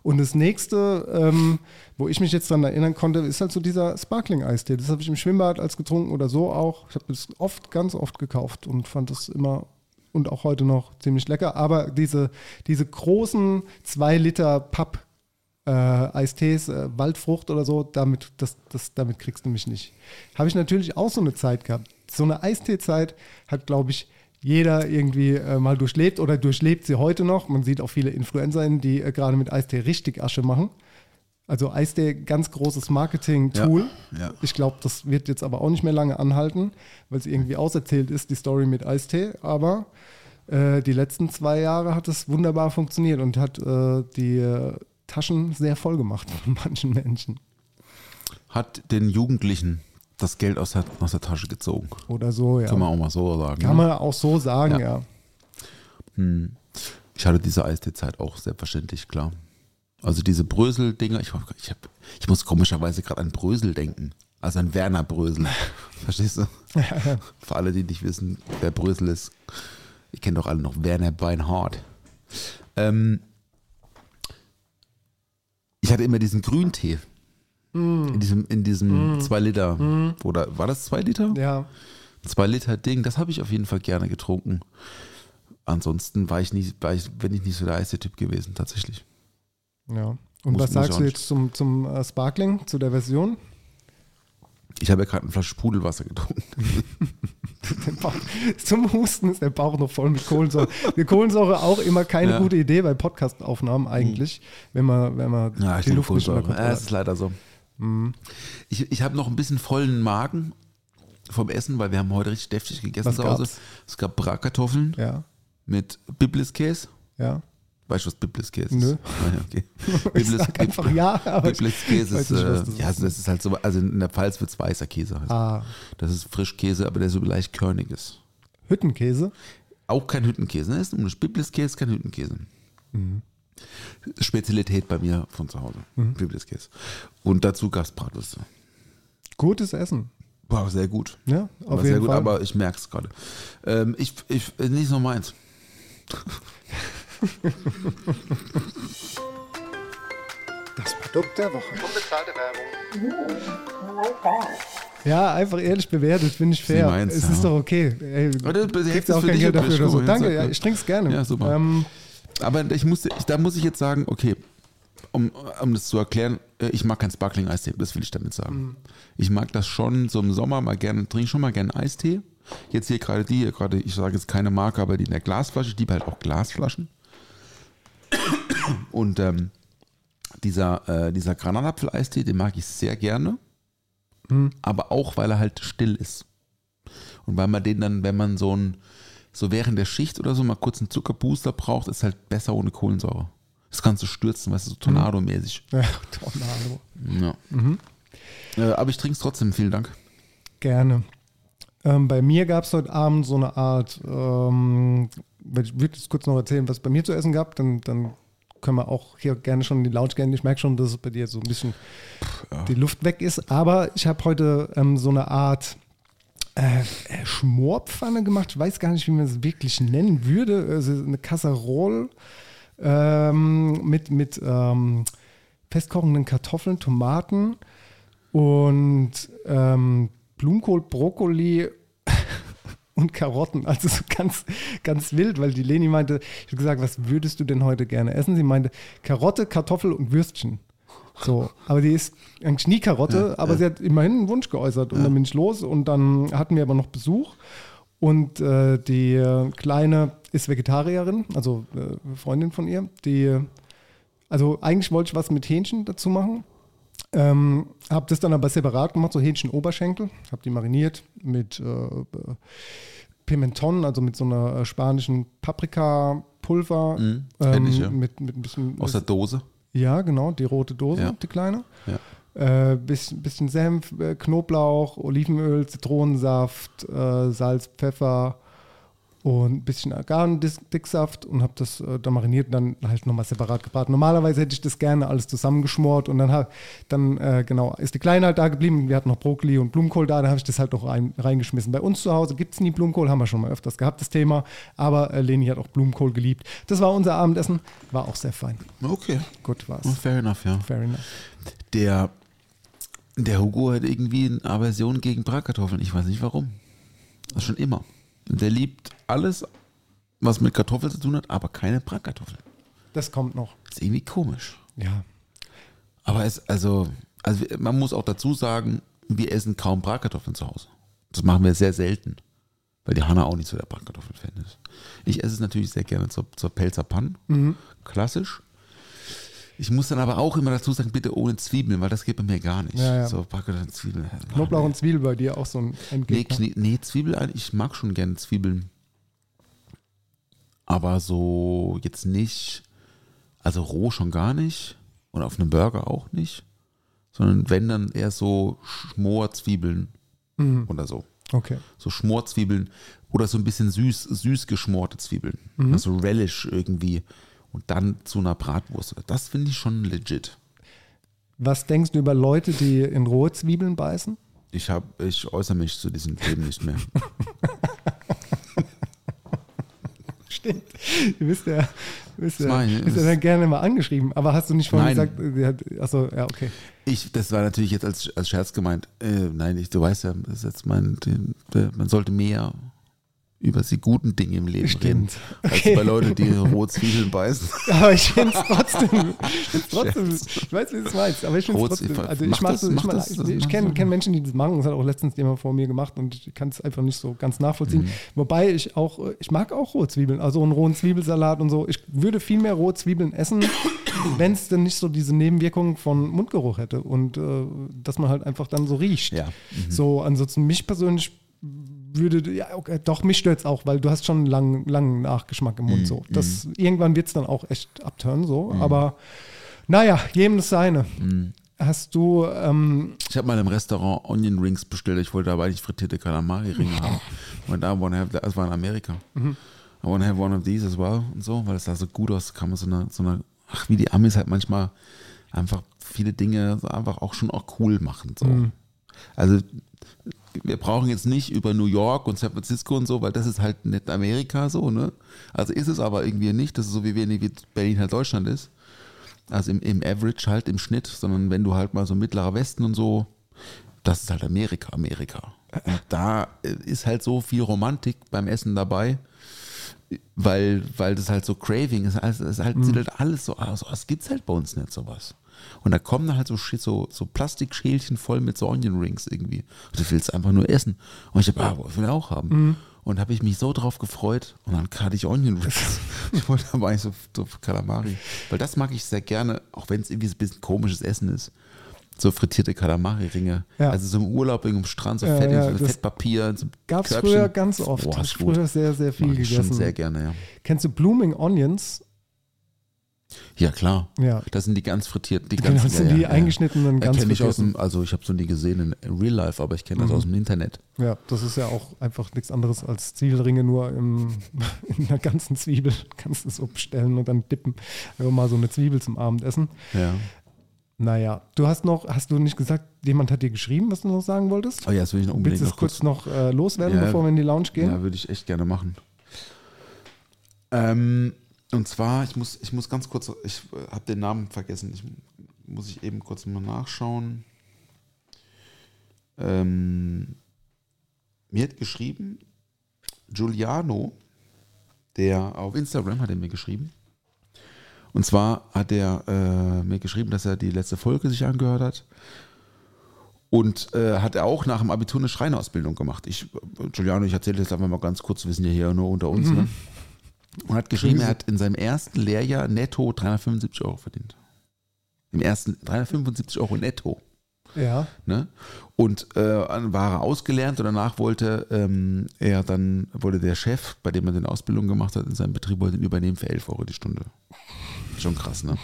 Und das nächste, ähm, wo ich mich jetzt dran erinnern konnte, ist halt so dieser Sparkling-Eistee. Das habe ich im Schwimmbad als getrunken oder so auch. Ich habe das oft, ganz oft gekauft und fand das immer und auch heute noch ziemlich lecker. Aber diese, diese großen 2 Liter Papp äh, Eistees, äh, Waldfrucht oder so, damit, das, das, damit kriegst du mich nicht. Habe ich natürlich auch so eine Zeit gehabt. So eine Eisteezeit hat, glaube ich, jeder irgendwie äh, mal durchlebt oder durchlebt sie heute noch. Man sieht auch viele InfluencerInnen, die äh, gerade mit Eistee richtig Asche machen. Also Eistee, ganz großes Marketing-Tool. Ja, ja. Ich glaube, das wird jetzt aber auch nicht mehr lange anhalten, weil es irgendwie auserzählt ist, die Story mit Eistee. Aber äh, die letzten zwei Jahre hat es wunderbar funktioniert und hat äh, die äh, Taschen sehr voll gemacht von manchen Menschen. Hat den Jugendlichen das Geld aus der, aus der Tasche gezogen. Oder so, ja. Kann man auch mal so sagen. Kann ne? man auch so sagen, Ja. ja. Ich hatte diese Eistee-Zeit auch selbstverständlich, klar. Also diese Brösel-Dinger, ich, ich, hab, ich muss komischerweise gerade an Brösel denken. Also an Werner Brösel. Verstehst du? Für alle, die nicht wissen, wer Brösel ist. Ihr kennt doch alle noch Werner Beinhardt. Ähm, ich hatte immer diesen Grüntee. In diesem, in diesem 2 Liter. Oder war das 2 Liter? Ja, Zwei Liter Ding, das habe ich auf jeden Fall gerne getrunken. Ansonsten war ich nie, war ich, bin ich nicht so der Eistee-Typ gewesen, tatsächlich. ja. Und Muss- was sagst du jetzt zum, zum äh, Sparkling, zu der Version? Ich habe ja gerade eine Flasche Sprudelwasser getrunken. Zum Husten ist der Bauch noch voll mit Kohlensäure. Die Kohlensäure auch immer keine Ja. gute Idee bei Podcast-Aufnahmen eigentlich, wenn man, wenn man Ja, die Luft nicht. Kontrolle Ja, es ist leider so. Ich, ich habe noch ein bisschen vollen Magen vom Essen, weil wir haben heute richtig deftig gegessen Was zu Hause. gab's? Es gab Bratkartoffeln Ja, mit Bibliskäse. ja. Weißt du, was Bibliskäse Nö. ist? Ah, ja, okay. Sag einfach ja, aber Bibliskäse ist, nicht, äh, das ja, also das ist halt so, also in der Pfalz wird es weißer Käse. heißt. Ah, Das ist Frischkäse, aber der so leicht körnig ist. Hüttenkäse. Auch kein Hüttenkäse, ne? Ist Bibliskäse, kein Hüttenkäse. Mhm. Spezialität bei mir von zu Hause. Bibliskäse. Und dazu gab es Bratwürste. Gutes Essen. War sehr gut. Ja, auf War jeden sehr gut, Fall. aber ich merke es gerade. Ähm, ich, ich, nicht so meins. das Produkt der Woche. Ja, einfach ehrlich bewertet, finde ich fair. Meins, es ja. ist doch okay. Ey, Aber das- das kriegst auch kein Geld dafür oder so. Danke, ja, ich trink's gerne. Ja, super. Ähm, Aber ich musste, da muss ich jetzt sagen, okay, um, um das zu erklären, äh, ich mag keinen Sparkling Eistee, das will ich damit sagen. Mhm. Ich mag das schon so im Sommer mal gerne, trinke schon mal gerne Eistee. Jetzt hier gerade die, hier gerade, ich sage jetzt keine Marke, aber die in der Glasflasche, ich liebe halt auch Glasflaschen. Und ähm, dieser, äh, dieser Granatapfel-Eistee, den mag ich sehr gerne. Mhm. Aber auch, weil er halt still ist. Und weil man den dann, wenn man so ein, so während der Schicht oder so mal kurz einen Zuckerbooster braucht, ist halt besser ohne Kohlensäure. Das kannst du stürzen, weißt du, so Tornado-mäßig. ja, Tornado. Ja. Äh, aber ich trinke es trotzdem, vielen Dank. Gerne. Ähm, bei mir gab es heute Abend so eine Art, ähm, ich würde jetzt kurz noch erzählen, was es bei mir zu essen gab, dann, dann können wir auch hier gerne schon in die Lounge gehen. Ich merke schon, dass es bei dir so ein bisschen die Luft weg ist. Aber ich habe heute ähm, so eine Art äh, äh, Schmorpfanne gemacht. Ich weiß gar nicht, wie man es wirklich nennen würde. Also eine Casserole ähm, mit, mit ähm, festkochenden Kartoffeln, Tomaten und ähm, Blumenkohl, Brokkoli und Karotten. Also so ganz, ganz wild, weil die Leni meinte, ich habe gesagt, was würdest du denn heute gerne essen? Sie meinte Karotte, Kartoffel und Würstchen. So, aber die ist eigentlich nie Karotte, aber sie hat immerhin einen Wunsch geäußert und dann bin ich los und dann hatten wir aber noch Besuch und äh, die Kleine ist Vegetarierin, also äh, Freundin von ihr, die, also eigentlich wollte ich was mit Hähnchen dazu machen, ähm, habe das dann aber separat gemacht, so Hähnchen-Oberschenkel, habe die mariniert mit äh, Pimenton, also mit so einer spanischen Paprikapulver, Mhm, kenn ich, ja. mit, mit ein bisschen Aus der Dose. Ja, genau, die rote Dose, Ja. die kleine. Ja. Äh, bisschen, bisschen Senf, äh, Knoblauch, Olivenöl, Zitronensaft, äh, Salz, Pfeffer und ein bisschen Agavendicksaft und habe das äh, dann mariniert und dann halt nochmal separat gebraten. Normalerweise hätte ich das gerne alles zusammengeschmort und dann, dann äh, genau, ist die Kleine halt da geblieben. Wir hatten noch Brokkoli und Blumenkohl da, da habe ich das halt noch rein, reingeschmissen. Bei uns zu Hause gibt es nie Blumenkohl, haben wir schon mal öfters gehabt, das Thema. Aber äh, Leni hat auch Blumenkohl geliebt. Das war unser Abendessen, war auch sehr fein. Okay. Gut war's. Oh, fair enough, ja. Fair enough. Der, der Hugo hat irgendwie eine Aversion gegen Bratkartoffeln. Ich weiß nicht warum. Das schon immer. Der liebt alles, was mit Kartoffeln zu tun hat, aber keine Bratkartoffeln. Das kommt noch. Das ist irgendwie komisch. Ja. Aber es, also, also man muss auch dazu sagen, wir essen kaum Bratkartoffeln zu Hause. Das machen wir sehr selten. Weil die Hanna auch nicht so der Bratkartoffelfan ist. Ich esse es natürlich sehr gerne zur, zur Pelzer Pan. Mhm. Klassisch. Ich muss dann aber auch immer dazu sagen, bitte ohne Zwiebeln, weil das geht bei mir gar nicht. Ja, ja. So Bratkartoffeln, Zwiebeln. Knoblauch und Zwiebel bei dir auch so ein Nee, Endgegner. Knie, nee, Zwiebel, ich mag schon gerne Zwiebeln. Aber so jetzt nicht, also roh schon gar nicht und auf einem Burger auch nicht, sondern wenn dann eher so Schmorzwiebeln Mhm. oder so. Okay. So Schmorzwiebeln oder so ein bisschen süß, süß geschmorte Zwiebeln. Also Relish irgendwie. Und dann zu einer Bratwurst. Das finde ich schon legit. Was denkst du über Leute, die in rohe Zwiebeln beißen? Ich, hab, ich äußere mich zu diesen Themen nicht mehr. Stimmt. Du bist ja, bist ja, ich, bist ja dann gerne mal angeschrieben. Aber hast du nicht vorhin Nein. gesagt, achso, ja, okay. Ich, das war natürlich jetzt als, als Scherz gemeint. Äh, nein, ich, du weißt ja, das ist jetzt mein, den, man sollte mehr über die guten Dinge im Leben reden. Stimmt. Als Okay. bei Leuten, die rohe Zwiebeln beißen. Aber ich finde es trotzdem, trotzdem ich weiß, wie du es meinst, aber ich finde es Rot- trotzdem, also ich, das- ich, das- ich, ich kenne kenn Menschen, die das machen, das hat auch letztens jemand vor mir gemacht und ich kann es einfach nicht so ganz nachvollziehen. Mhm. Wobei ich auch, ich mag auch rohe Zwiebeln, also einen rohen Zwiebelsalat und so. Ich würde viel mehr rohe Zwiebeln essen, wenn es denn nicht so diese Nebenwirkungen von Mundgeruch hätte und äh, dass man halt einfach dann so riecht. Ja. So, ansonsten mich persönlich würde, ja, okay, doch, mich stört es auch, weil du hast schon einen langen, langen Nachgeschmack im Mhm, Mund. So. Das, Irgendwann wird es dann auch echt abtören, so. Aber naja, jedem das seine. Mhm. Hast du, ähm, Ich habe mal im Restaurant Onion Rings bestellt. Ich wollte aber eigentlich frittierte Kalamari-Ringe haben. Und da wanna have, das war in Amerika. Mhm. I wanna have one of these as well und so, weil es sah so gut aus. Kann man so eine, so eine, ach, wie die Amis halt manchmal einfach viele Dinge einfach auch schon auch cool machen. So. Mhm. Also wir brauchen jetzt nicht über New York und San Francisco und so, weil das ist halt nicht Amerika so, ne? Also ist es aber irgendwie nicht. Das ist so wie wenig wie Berlin halt Deutschland ist. Also im, im Average halt, im Schnitt, sondern wenn du halt mal so mittlerer Westen und so, das ist halt Amerika, Amerika. Und da äh, ist halt so viel Romantik beim Essen dabei, weil, weil das halt so Craving ist. Also es halt, sieht halt alles so aus. Das gibt's halt bei uns nicht sowas. Und da kommen dann halt so, so, so Plastikschälchen voll mit so Onion Rings irgendwie. Und du willst einfach nur essen. Und ich hab, ah, ich will auch haben. Und habe ich mich so drauf gefreut. Und dann hatte ich Onion Rings. ich wollte aber eigentlich so, so Kalamari. Weil das mag ich sehr gerne, auch wenn es irgendwie so ein bisschen komisches Essen ist. So frittierte Kalamari-Ringe. Ja. Also so im Urlaub irgendwo am Strand, so Ja, Fett, ja, so Fettpapier. So gab es früher ganz oft. Boah, früher sehr, sehr viel gegessen. schon sehr gerne, ja. Kennst du Blooming Onions? Ja, klar. Ja. Das sind die ganz frittierten, die Genau, das sind die eingeschnittenen, ganz kenne ich aus dem, also ich habe so nie gesehen in Real Life, aber ich kenne das Mhm. aus dem Internet. Ja, das ist ja auch einfach nichts anderes als Zwiebelringe, nur im, in einer ganzen Zwiebel. Kannst du es so bestellen und dann dippen. Einfach mal so eine Zwiebel zum Abendessen. Ja. Naja, du hast noch, hast du nicht gesagt, jemand hat dir geschrieben, was du noch sagen wolltest? Oh ja, das will ich noch unbedingt Willst du es noch kurz, kurz noch äh, loswerden, Ja. bevor wir in die Lounge gehen? Ja, würde ich echt gerne machen. Ähm, und zwar, ich muss, ich muss ganz kurz, ich habe den Namen vergessen. Ich muss ich eben kurz mal nachschauen. Ähm, mir hat geschrieben, Giuliano, der auf Instagram hat er mir geschrieben. Und zwar hat er äh, mir geschrieben, dass er die letzte Folge sich angehört hat. Und äh, hat er auch nach dem Abitur eine Schreinerausbildung gemacht. Ich, äh, Giuliano, ich erzähle das einfach mal ganz kurz, wir sind ja hier nur unter uns. Ne? Und hat geschrieben, er hat in seinem ersten Lehrjahr netto 375 Euro verdient. Im ersten 375 Euro netto. Ja, Ne? Und äh, war er ausgelernt und danach wollte ähm, er dann, wollte der Chef, bei dem er den Ausbildung gemacht hat, in seinem Betrieb, wollte ihn übernehmen für 11 Euro die Stunde. Schon krass, ne?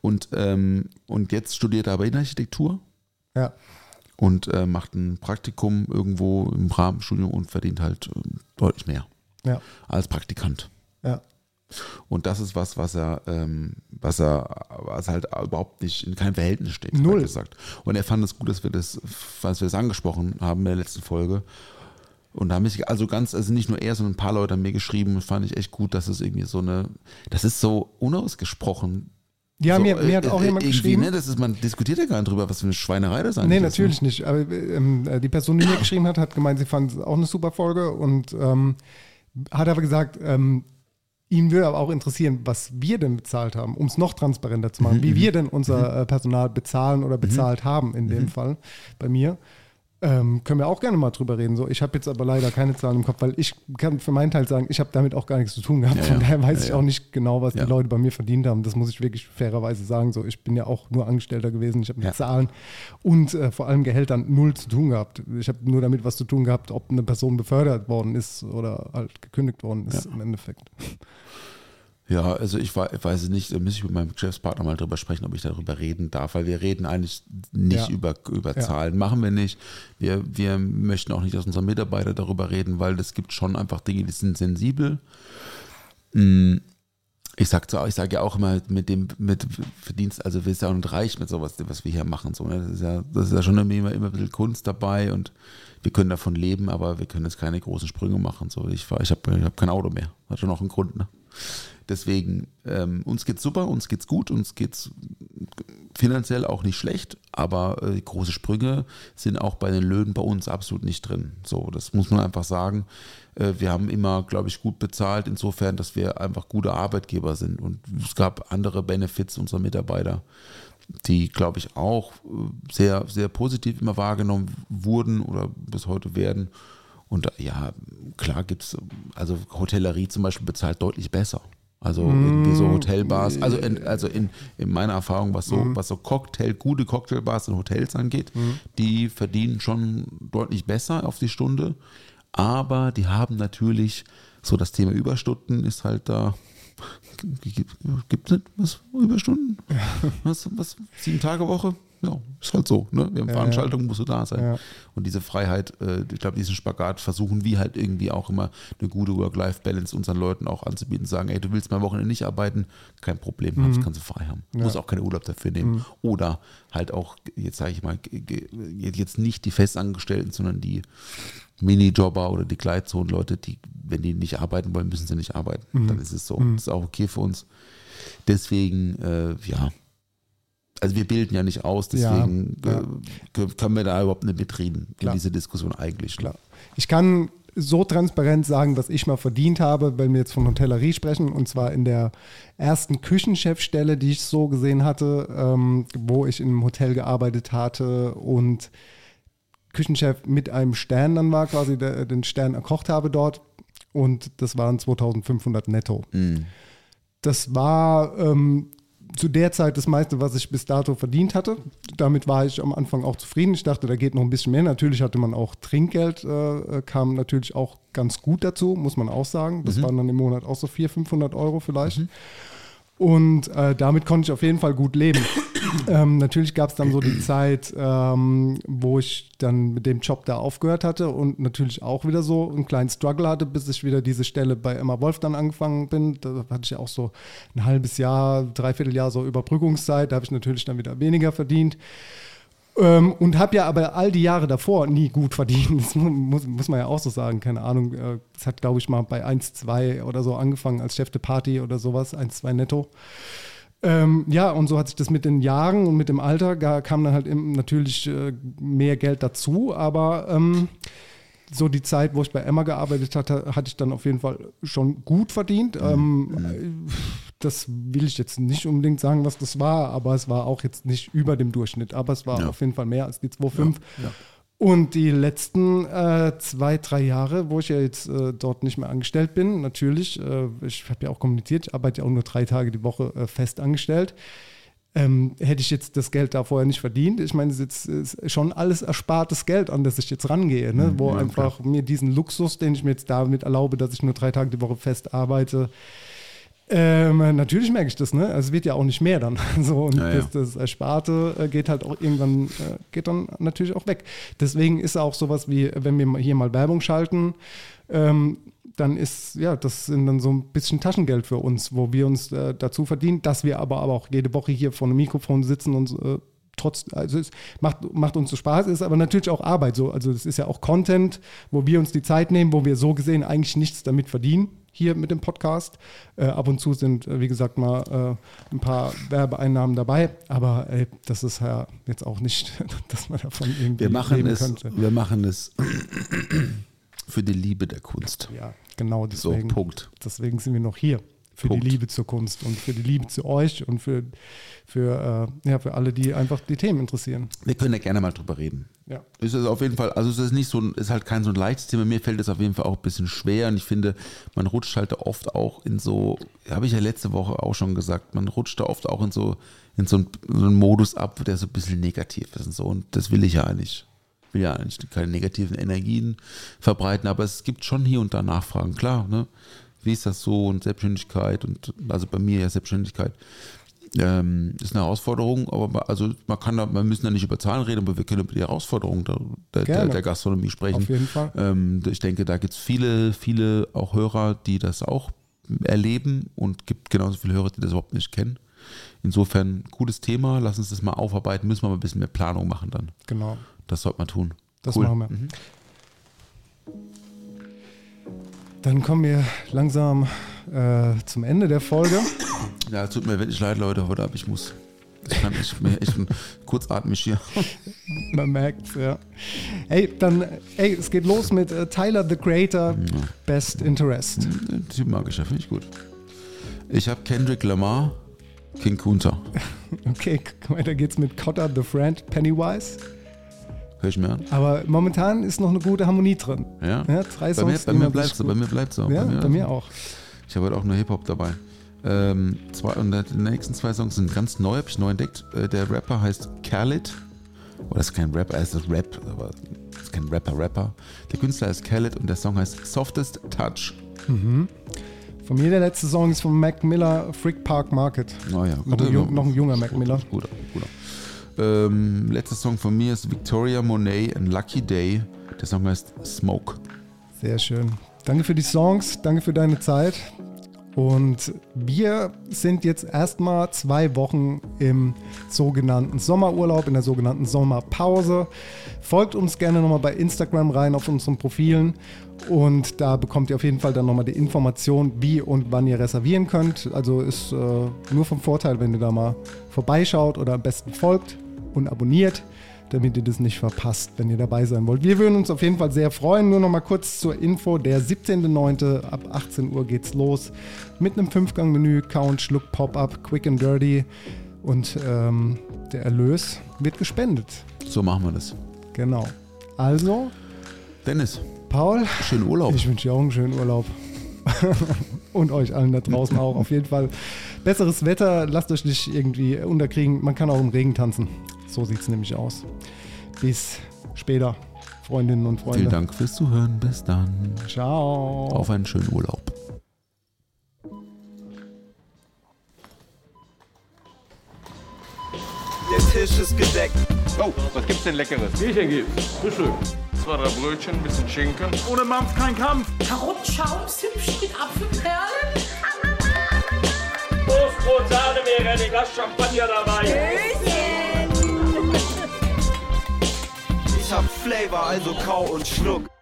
Und, ähm, und jetzt studiert er aber Innenarchitektur ja. und äh, macht ein Praktikum irgendwo im Rahmenstudium und verdient halt ähm, deutlich mehr Ja, als Praktikant. Ja. Und das ist was, was er, ähm, was er, was halt überhaupt nicht in keinem Verhältnis steht, Null. gesagt. Und er fand es gut, dass wir das, was wir das angesprochen haben in der letzten Folge. Und da haben sich also ganz, also nicht nur er, sondern ein paar Leute haben mir geschrieben, fand ich echt gut, dass es irgendwie so eine, das ist so unausgesprochen. Ja, so, mir, mir hat äh, auch äh, jemand geschrieben. Ne, das ist, man diskutiert ja gar nicht drüber, was für eine Schweinerei das eigentlich Nee, ist. natürlich nicht. Aber ähm, äh, die Person, die mir geschrieben hat, hat gemeint, sie fand es auch eine super Folge und ähm, hat aber gesagt, ähm, ihn würde aber auch interessieren, was wir denn bezahlt haben, um es noch transparenter zu machen, wie wir denn unser äh, Personal bezahlen oder bezahlt haben in dem Fall bei mir. Ähm, können wir auch gerne mal drüber reden. So, ich habe jetzt aber leider keine Zahlen im Kopf, weil ich kann für meinen Teil sagen, ich habe damit auch gar nichts zu tun gehabt. Ja, Von daher weiß Ja, ich ja. auch nicht genau, was die Leute bei mir verdient haben. Das muss ich wirklich fairerweise sagen. So, ich bin ja auch nur Angestellter gewesen. Ich habe mit. Zahlen und äh, vor allem Gehältern null zu tun gehabt. Ich habe nur damit was zu tun gehabt, ob eine Person befördert worden ist oder halt gekündigt worden ist im Endeffekt. Ja, also ich, wei- weiß es nicht, da muss ich mit meinem Geschäftspartner mal drüber sprechen, ob ich darüber reden darf, weil wir reden eigentlich nicht Ja. über, über Ja. Zahlen, machen wir nicht. Wir, wir möchten auch nicht, dass unsere Mitarbeiter darüber reden, weil es gibt schon einfach Dinge, die sind sensibel. Mm, Ich sag, so, ich sage ja auch immer, mit dem mit Verdienst, also wir sind ja auch nicht reich mit sowas, was wir hier machen. So, ne? das, ist ja, das ist ja schon immer, immer ein bisschen Kunst dabei und wir können davon leben, aber wir können jetzt keine großen Sprünge machen. So, ich ich habe ich hab kein Auto mehr. Hat schon auch einen Grund. Ne? Deswegen, ähm, uns geht's super, uns geht's gut, uns geht's finanziell auch nicht schlecht, aber äh, große Sprünge sind auch bei den Löhnen bei uns absolut nicht drin. So, das muss man einfach sagen. Äh, wir haben immer, glaube ich, gut bezahlt, insofern, dass wir einfach gute Arbeitgeber sind. Und es gab andere Benefits unserer Mitarbeiter, die, glaube ich, auch äh, sehr, sehr positiv immer wahrgenommen wurden oder bis heute werden. Und äh, ja, klar gibt es, also Hotellerie zum Beispiel bezahlt deutlich besser. Also irgendwie so Hotelbars, also in, also in, in meiner Erfahrung, was so, was so Cocktail, gute Cocktailbars und Hotels angeht, die verdienen schon deutlich besser auf die Stunde. Aber die haben natürlich so das Thema Überstunden ist halt da. Gibt es nicht was Überstunden? Was, was? Sieben Tage Woche? Ja, ist halt so. Ne? Wir haben Ja, Veranstaltungen, musst du da sein. Ja. Und diese Freiheit, äh, ich glaube, diesen Spagat versuchen wir halt irgendwie auch immer eine gute Work-Life-Balance unseren Leuten auch anzubieten. Sagen, ey, du willst mal Wochenende nicht arbeiten, kein Problem, Mhm. das kannst du frei haben. Du musst auch keinen Urlaub dafür nehmen. Oder halt auch, jetzt sage ich mal, jetzt nicht die Festangestellten, sondern die Minijobber oder die Gleitzone-Leute, die, wenn die nicht arbeiten wollen, müssen sie nicht arbeiten. Mhm. Dann ist es so. Das ist auch okay für uns. Deswegen, äh, ja. Also wir bilden ja nicht aus, deswegen Ja, ja. Äh, können- wir da überhaupt nicht mitreden in Klar. diese Diskussion eigentlich. Klar. Ich kann so transparent sagen, was ich mal verdient habe, wenn wir jetzt von Hotellerie sprechen, und zwar in der ersten Küchenchefstelle, die ich so gesehen hatte, ähm, wo ich in einem Hotel gearbeitet hatte und Küchenchef mit einem Stern dann war, quasi der, den Stern erkocht habe dort. Und das waren 2500 netto. Mhm. Das war ähm, zu der Zeit das meiste, was ich bis dato verdient hatte. Damit war ich am Anfang auch zufrieden. Ich dachte, da geht noch ein bisschen mehr. Natürlich hatte man auch Trinkgeld, äh, kam natürlich auch ganz gut dazu, muss man auch sagen. Das waren dann im Monat auch so 400, 500 Euro vielleicht. Und äh, damit konnte ich auf jeden Fall gut leben. ähm, natürlich gab es dann so die Zeit, ähm, wo ich dann mit dem Job da aufgehört hatte und natürlich auch wieder so einen kleinen Struggle hatte, bis ich wieder diese Stelle bei Emma Wolf dann angefangen bin. Da hatte ich ja auch so ein halbes Jahr, dreiviertel Jahr so Überbrückungszeit. Da habe ich natürlich dann wieder weniger verdient. Ähm, und habe ja aber all die Jahre davor nie gut verdient. Das mu- muss, muss man ja auch so sagen. Keine Ahnung. äh, Es hat, glaube ich, mal bei 1, 2 oder so angefangen als Chef de Party oder sowas. 1, 2 netto. Ähm, ja, und so hat sich das mit den Jahren und mit dem Alter, ga- kam dann halt eben natürlich äh, mehr Geld dazu. Aber ähm, so die Zeit, wo ich bei Emma gearbeitet hatte, hatte ich dann auf jeden Fall schon gut verdient. Ähm, das will ich jetzt nicht unbedingt sagen, was das war, aber es war auch jetzt nicht über dem Durchschnitt. Aber es war Ja. auf jeden Fall mehr als die 2,5. Und die letzten äh, zwei, drei Jahre, wo ich ja jetzt äh, dort nicht mehr angestellt bin, natürlich, äh, ich habe ja auch kommuniziert, ich arbeite ja auch nur drei Tage die Woche äh, fest angestellt. Ähm, hätte ich jetzt das Geld da vorher nicht verdient, ich meine, es ist jetzt schon alles erspartes Geld, an das ich jetzt rangehe, ne? wo einfach mir diesen Luxus, den ich mir jetzt damit erlaube, dass ich nur drei Tage die Woche fest arbeite, ähm, natürlich merke ich das, ne? Also es wird ja auch nicht mehr dann. So, und Ja, ja. das, das Ersparte äh, geht halt auch irgendwann, äh, geht dann natürlich auch weg. Deswegen ist auch sowas wie, wenn wir hier mal Werbung schalten, ähm, dann ist, ja, das sind dann so ein bisschen Taschengeld für uns, wo wir uns äh, dazu verdienen, dass wir aber, aber auch jede Woche hier vor einem Mikrofon sitzen und äh, trotz, also es macht, macht uns so Spaß, ist aber natürlich auch Arbeit. So, also es ist ja auch Content, wo wir uns die Zeit nehmen, wo wir so gesehen eigentlich nichts damit verdienen, hier mit dem Podcast. Äh, ab und zu sind, äh, wie gesagt, mal äh, ein paar Werbeeinnahmen dabei, aber ey, das ist ja jetzt auch nicht, dass man davon irgendwie Wir machen leben es, könnte. wir machen es für die Liebe der Kunst. Ja, genau So, deswegen. Punkt. Deswegen sind wir noch hier. Für Punkt. die Liebe zur Kunst und für die Liebe zu euch und für, für, äh, ja, für alle, die einfach die Themen interessieren. Wir können ja gerne mal drüber reden. Ja. Es ist auf jeden Fall, also es ist nicht so, ein- ist halt kein so ein leichtes Thema. Mir fällt es auf jeden Fall auch ein bisschen schwer und ich finde, man rutscht halt oft auch in so, habe ich ja letzte Woche auch schon gesagt, man rutscht da oft auch in so, in so einen, so einen Modus ab, der so ein bisschen negativ ist und so. Und das will ich ja eigentlich. Ich will ja eigentlich keine negativen Energien verbreiten, aber es gibt schon hier und da Nachfragen. Klar, ne? Wie ist das so und Selbstständigkeit und also bei mir ja Selbstständigkeit ähm, ist eine Herausforderung, aber ma- also man kann da, wir müssen da nicht über Zahlen reden, aber wir können über die Herausforderung der, der, der, der Gastronomie sprechen. Auf jeden Fall. Ähm, ich denke, da gibt es viele, viele auch Hörer, die das auch erleben und gibt genauso viele Hörer, die das überhaupt nicht kennen. Insofern gutes Thema, lass uns das mal aufarbeiten, müssen wir mal ein bisschen mehr Planung machen dann. Genau. Das sollte man tun. Das Cool. machen wir. Mhm. Dann kommen wir langsam äh, zum Ende der Folge. Ja, tut mir wirklich leid, Leute, heute ab, ich muss. Ich kann ich bin echt ein- kurzatmig hier. Man merkt ja. Ey, dann, ey, es geht los mit äh, Tyler the Creator, Best Interest. Den Typ mag ich ja, finde ich gut. Ich habe Kendrick Lamar, King Kunta. Okay, weiter geht's mit Cotter the Friend, Pennywise. Hör ich mir an? Aber momentan ist noch eine gute Harmonie drin. Ja. Ja, drei bei mir, Songs, bei mir bleibt so, bei mir bleibt so. Ja, bei mir auch. Ich habe heute auch nur Hip-Hop dabei. Ähm, zwei, und die nächsten zwei Songs sind ganz neu, habe ich neu entdeckt. Äh, der Rapper heißt Khaled. Oh, das ist kein Rapper, es ist Rap, aber das ist kein Rapper-Rapper. Der Künstler ist Khaled und der Song heißt Softest Touch. Von mir der letzte Song ist von Mac Miller, Frick Park Market. Oh ja, Noch ein, noch ein junger Mac Miller. Guter, guter. Ähm, letzter Song von mir ist Victoria Monet and Lucky Day. Der Song heißt Smoke. Sehr schön. Danke für die Songs, danke für deine Zeit. Und wir sind jetzt erstmal zwei Wochen im sogenannten Sommerurlaub, in der sogenannten Sommerpause. Folgt uns gerne nochmal bei Instagram rein auf unseren Profilen. Und da bekommt ihr auf jeden Fall dann nochmal die Information, wie und wann ihr reservieren könnt. Also ist äh, nur vom Vorteil, wenn ihr da mal vorbeischaut oder am besten folgt und abonniert damit ihr das nicht verpasst, wenn ihr dabei sein wollt. Wir würden uns auf jeden Fall sehr freuen. Nur noch mal kurz zur Info: Der 17.09. ab 18 Uhr geht's los mit einem Fünfgang-Menü, Count, Schluck, Pop-Up, Quick and Dirty und ähm, der Erlös wird gespendet. So machen wir das. Genau. Also, Dennis, Paul, schönen Urlaub. ich wünsche dir auch einen schönen Urlaub. und euch allen da draußen auch. Auf jeden Fall besseres Wetter. Lasst euch nicht irgendwie unterkriegen. Man kann auch im Regen tanzen. So sieht es nämlich aus. Bis später, Freundinnen und Freunde. Vielen Dank fürs Zuhören. Bis dann. Ciao. Auf einen schönen Urlaub. Der Tisch ist gedeckt. Oh, was gibt's denn Leckeres? Bierchen gibt's. Frühstück. Zwei, drei Brötchen, bisschen Schinken. Ohne Mampf kein Kampf. Karottenschaums hübsch mit Apfelperlen. Toastbrot, Sahne, Meerrettich, Glas Champagner dabei. Ich hab Flavor, also kau und schluck.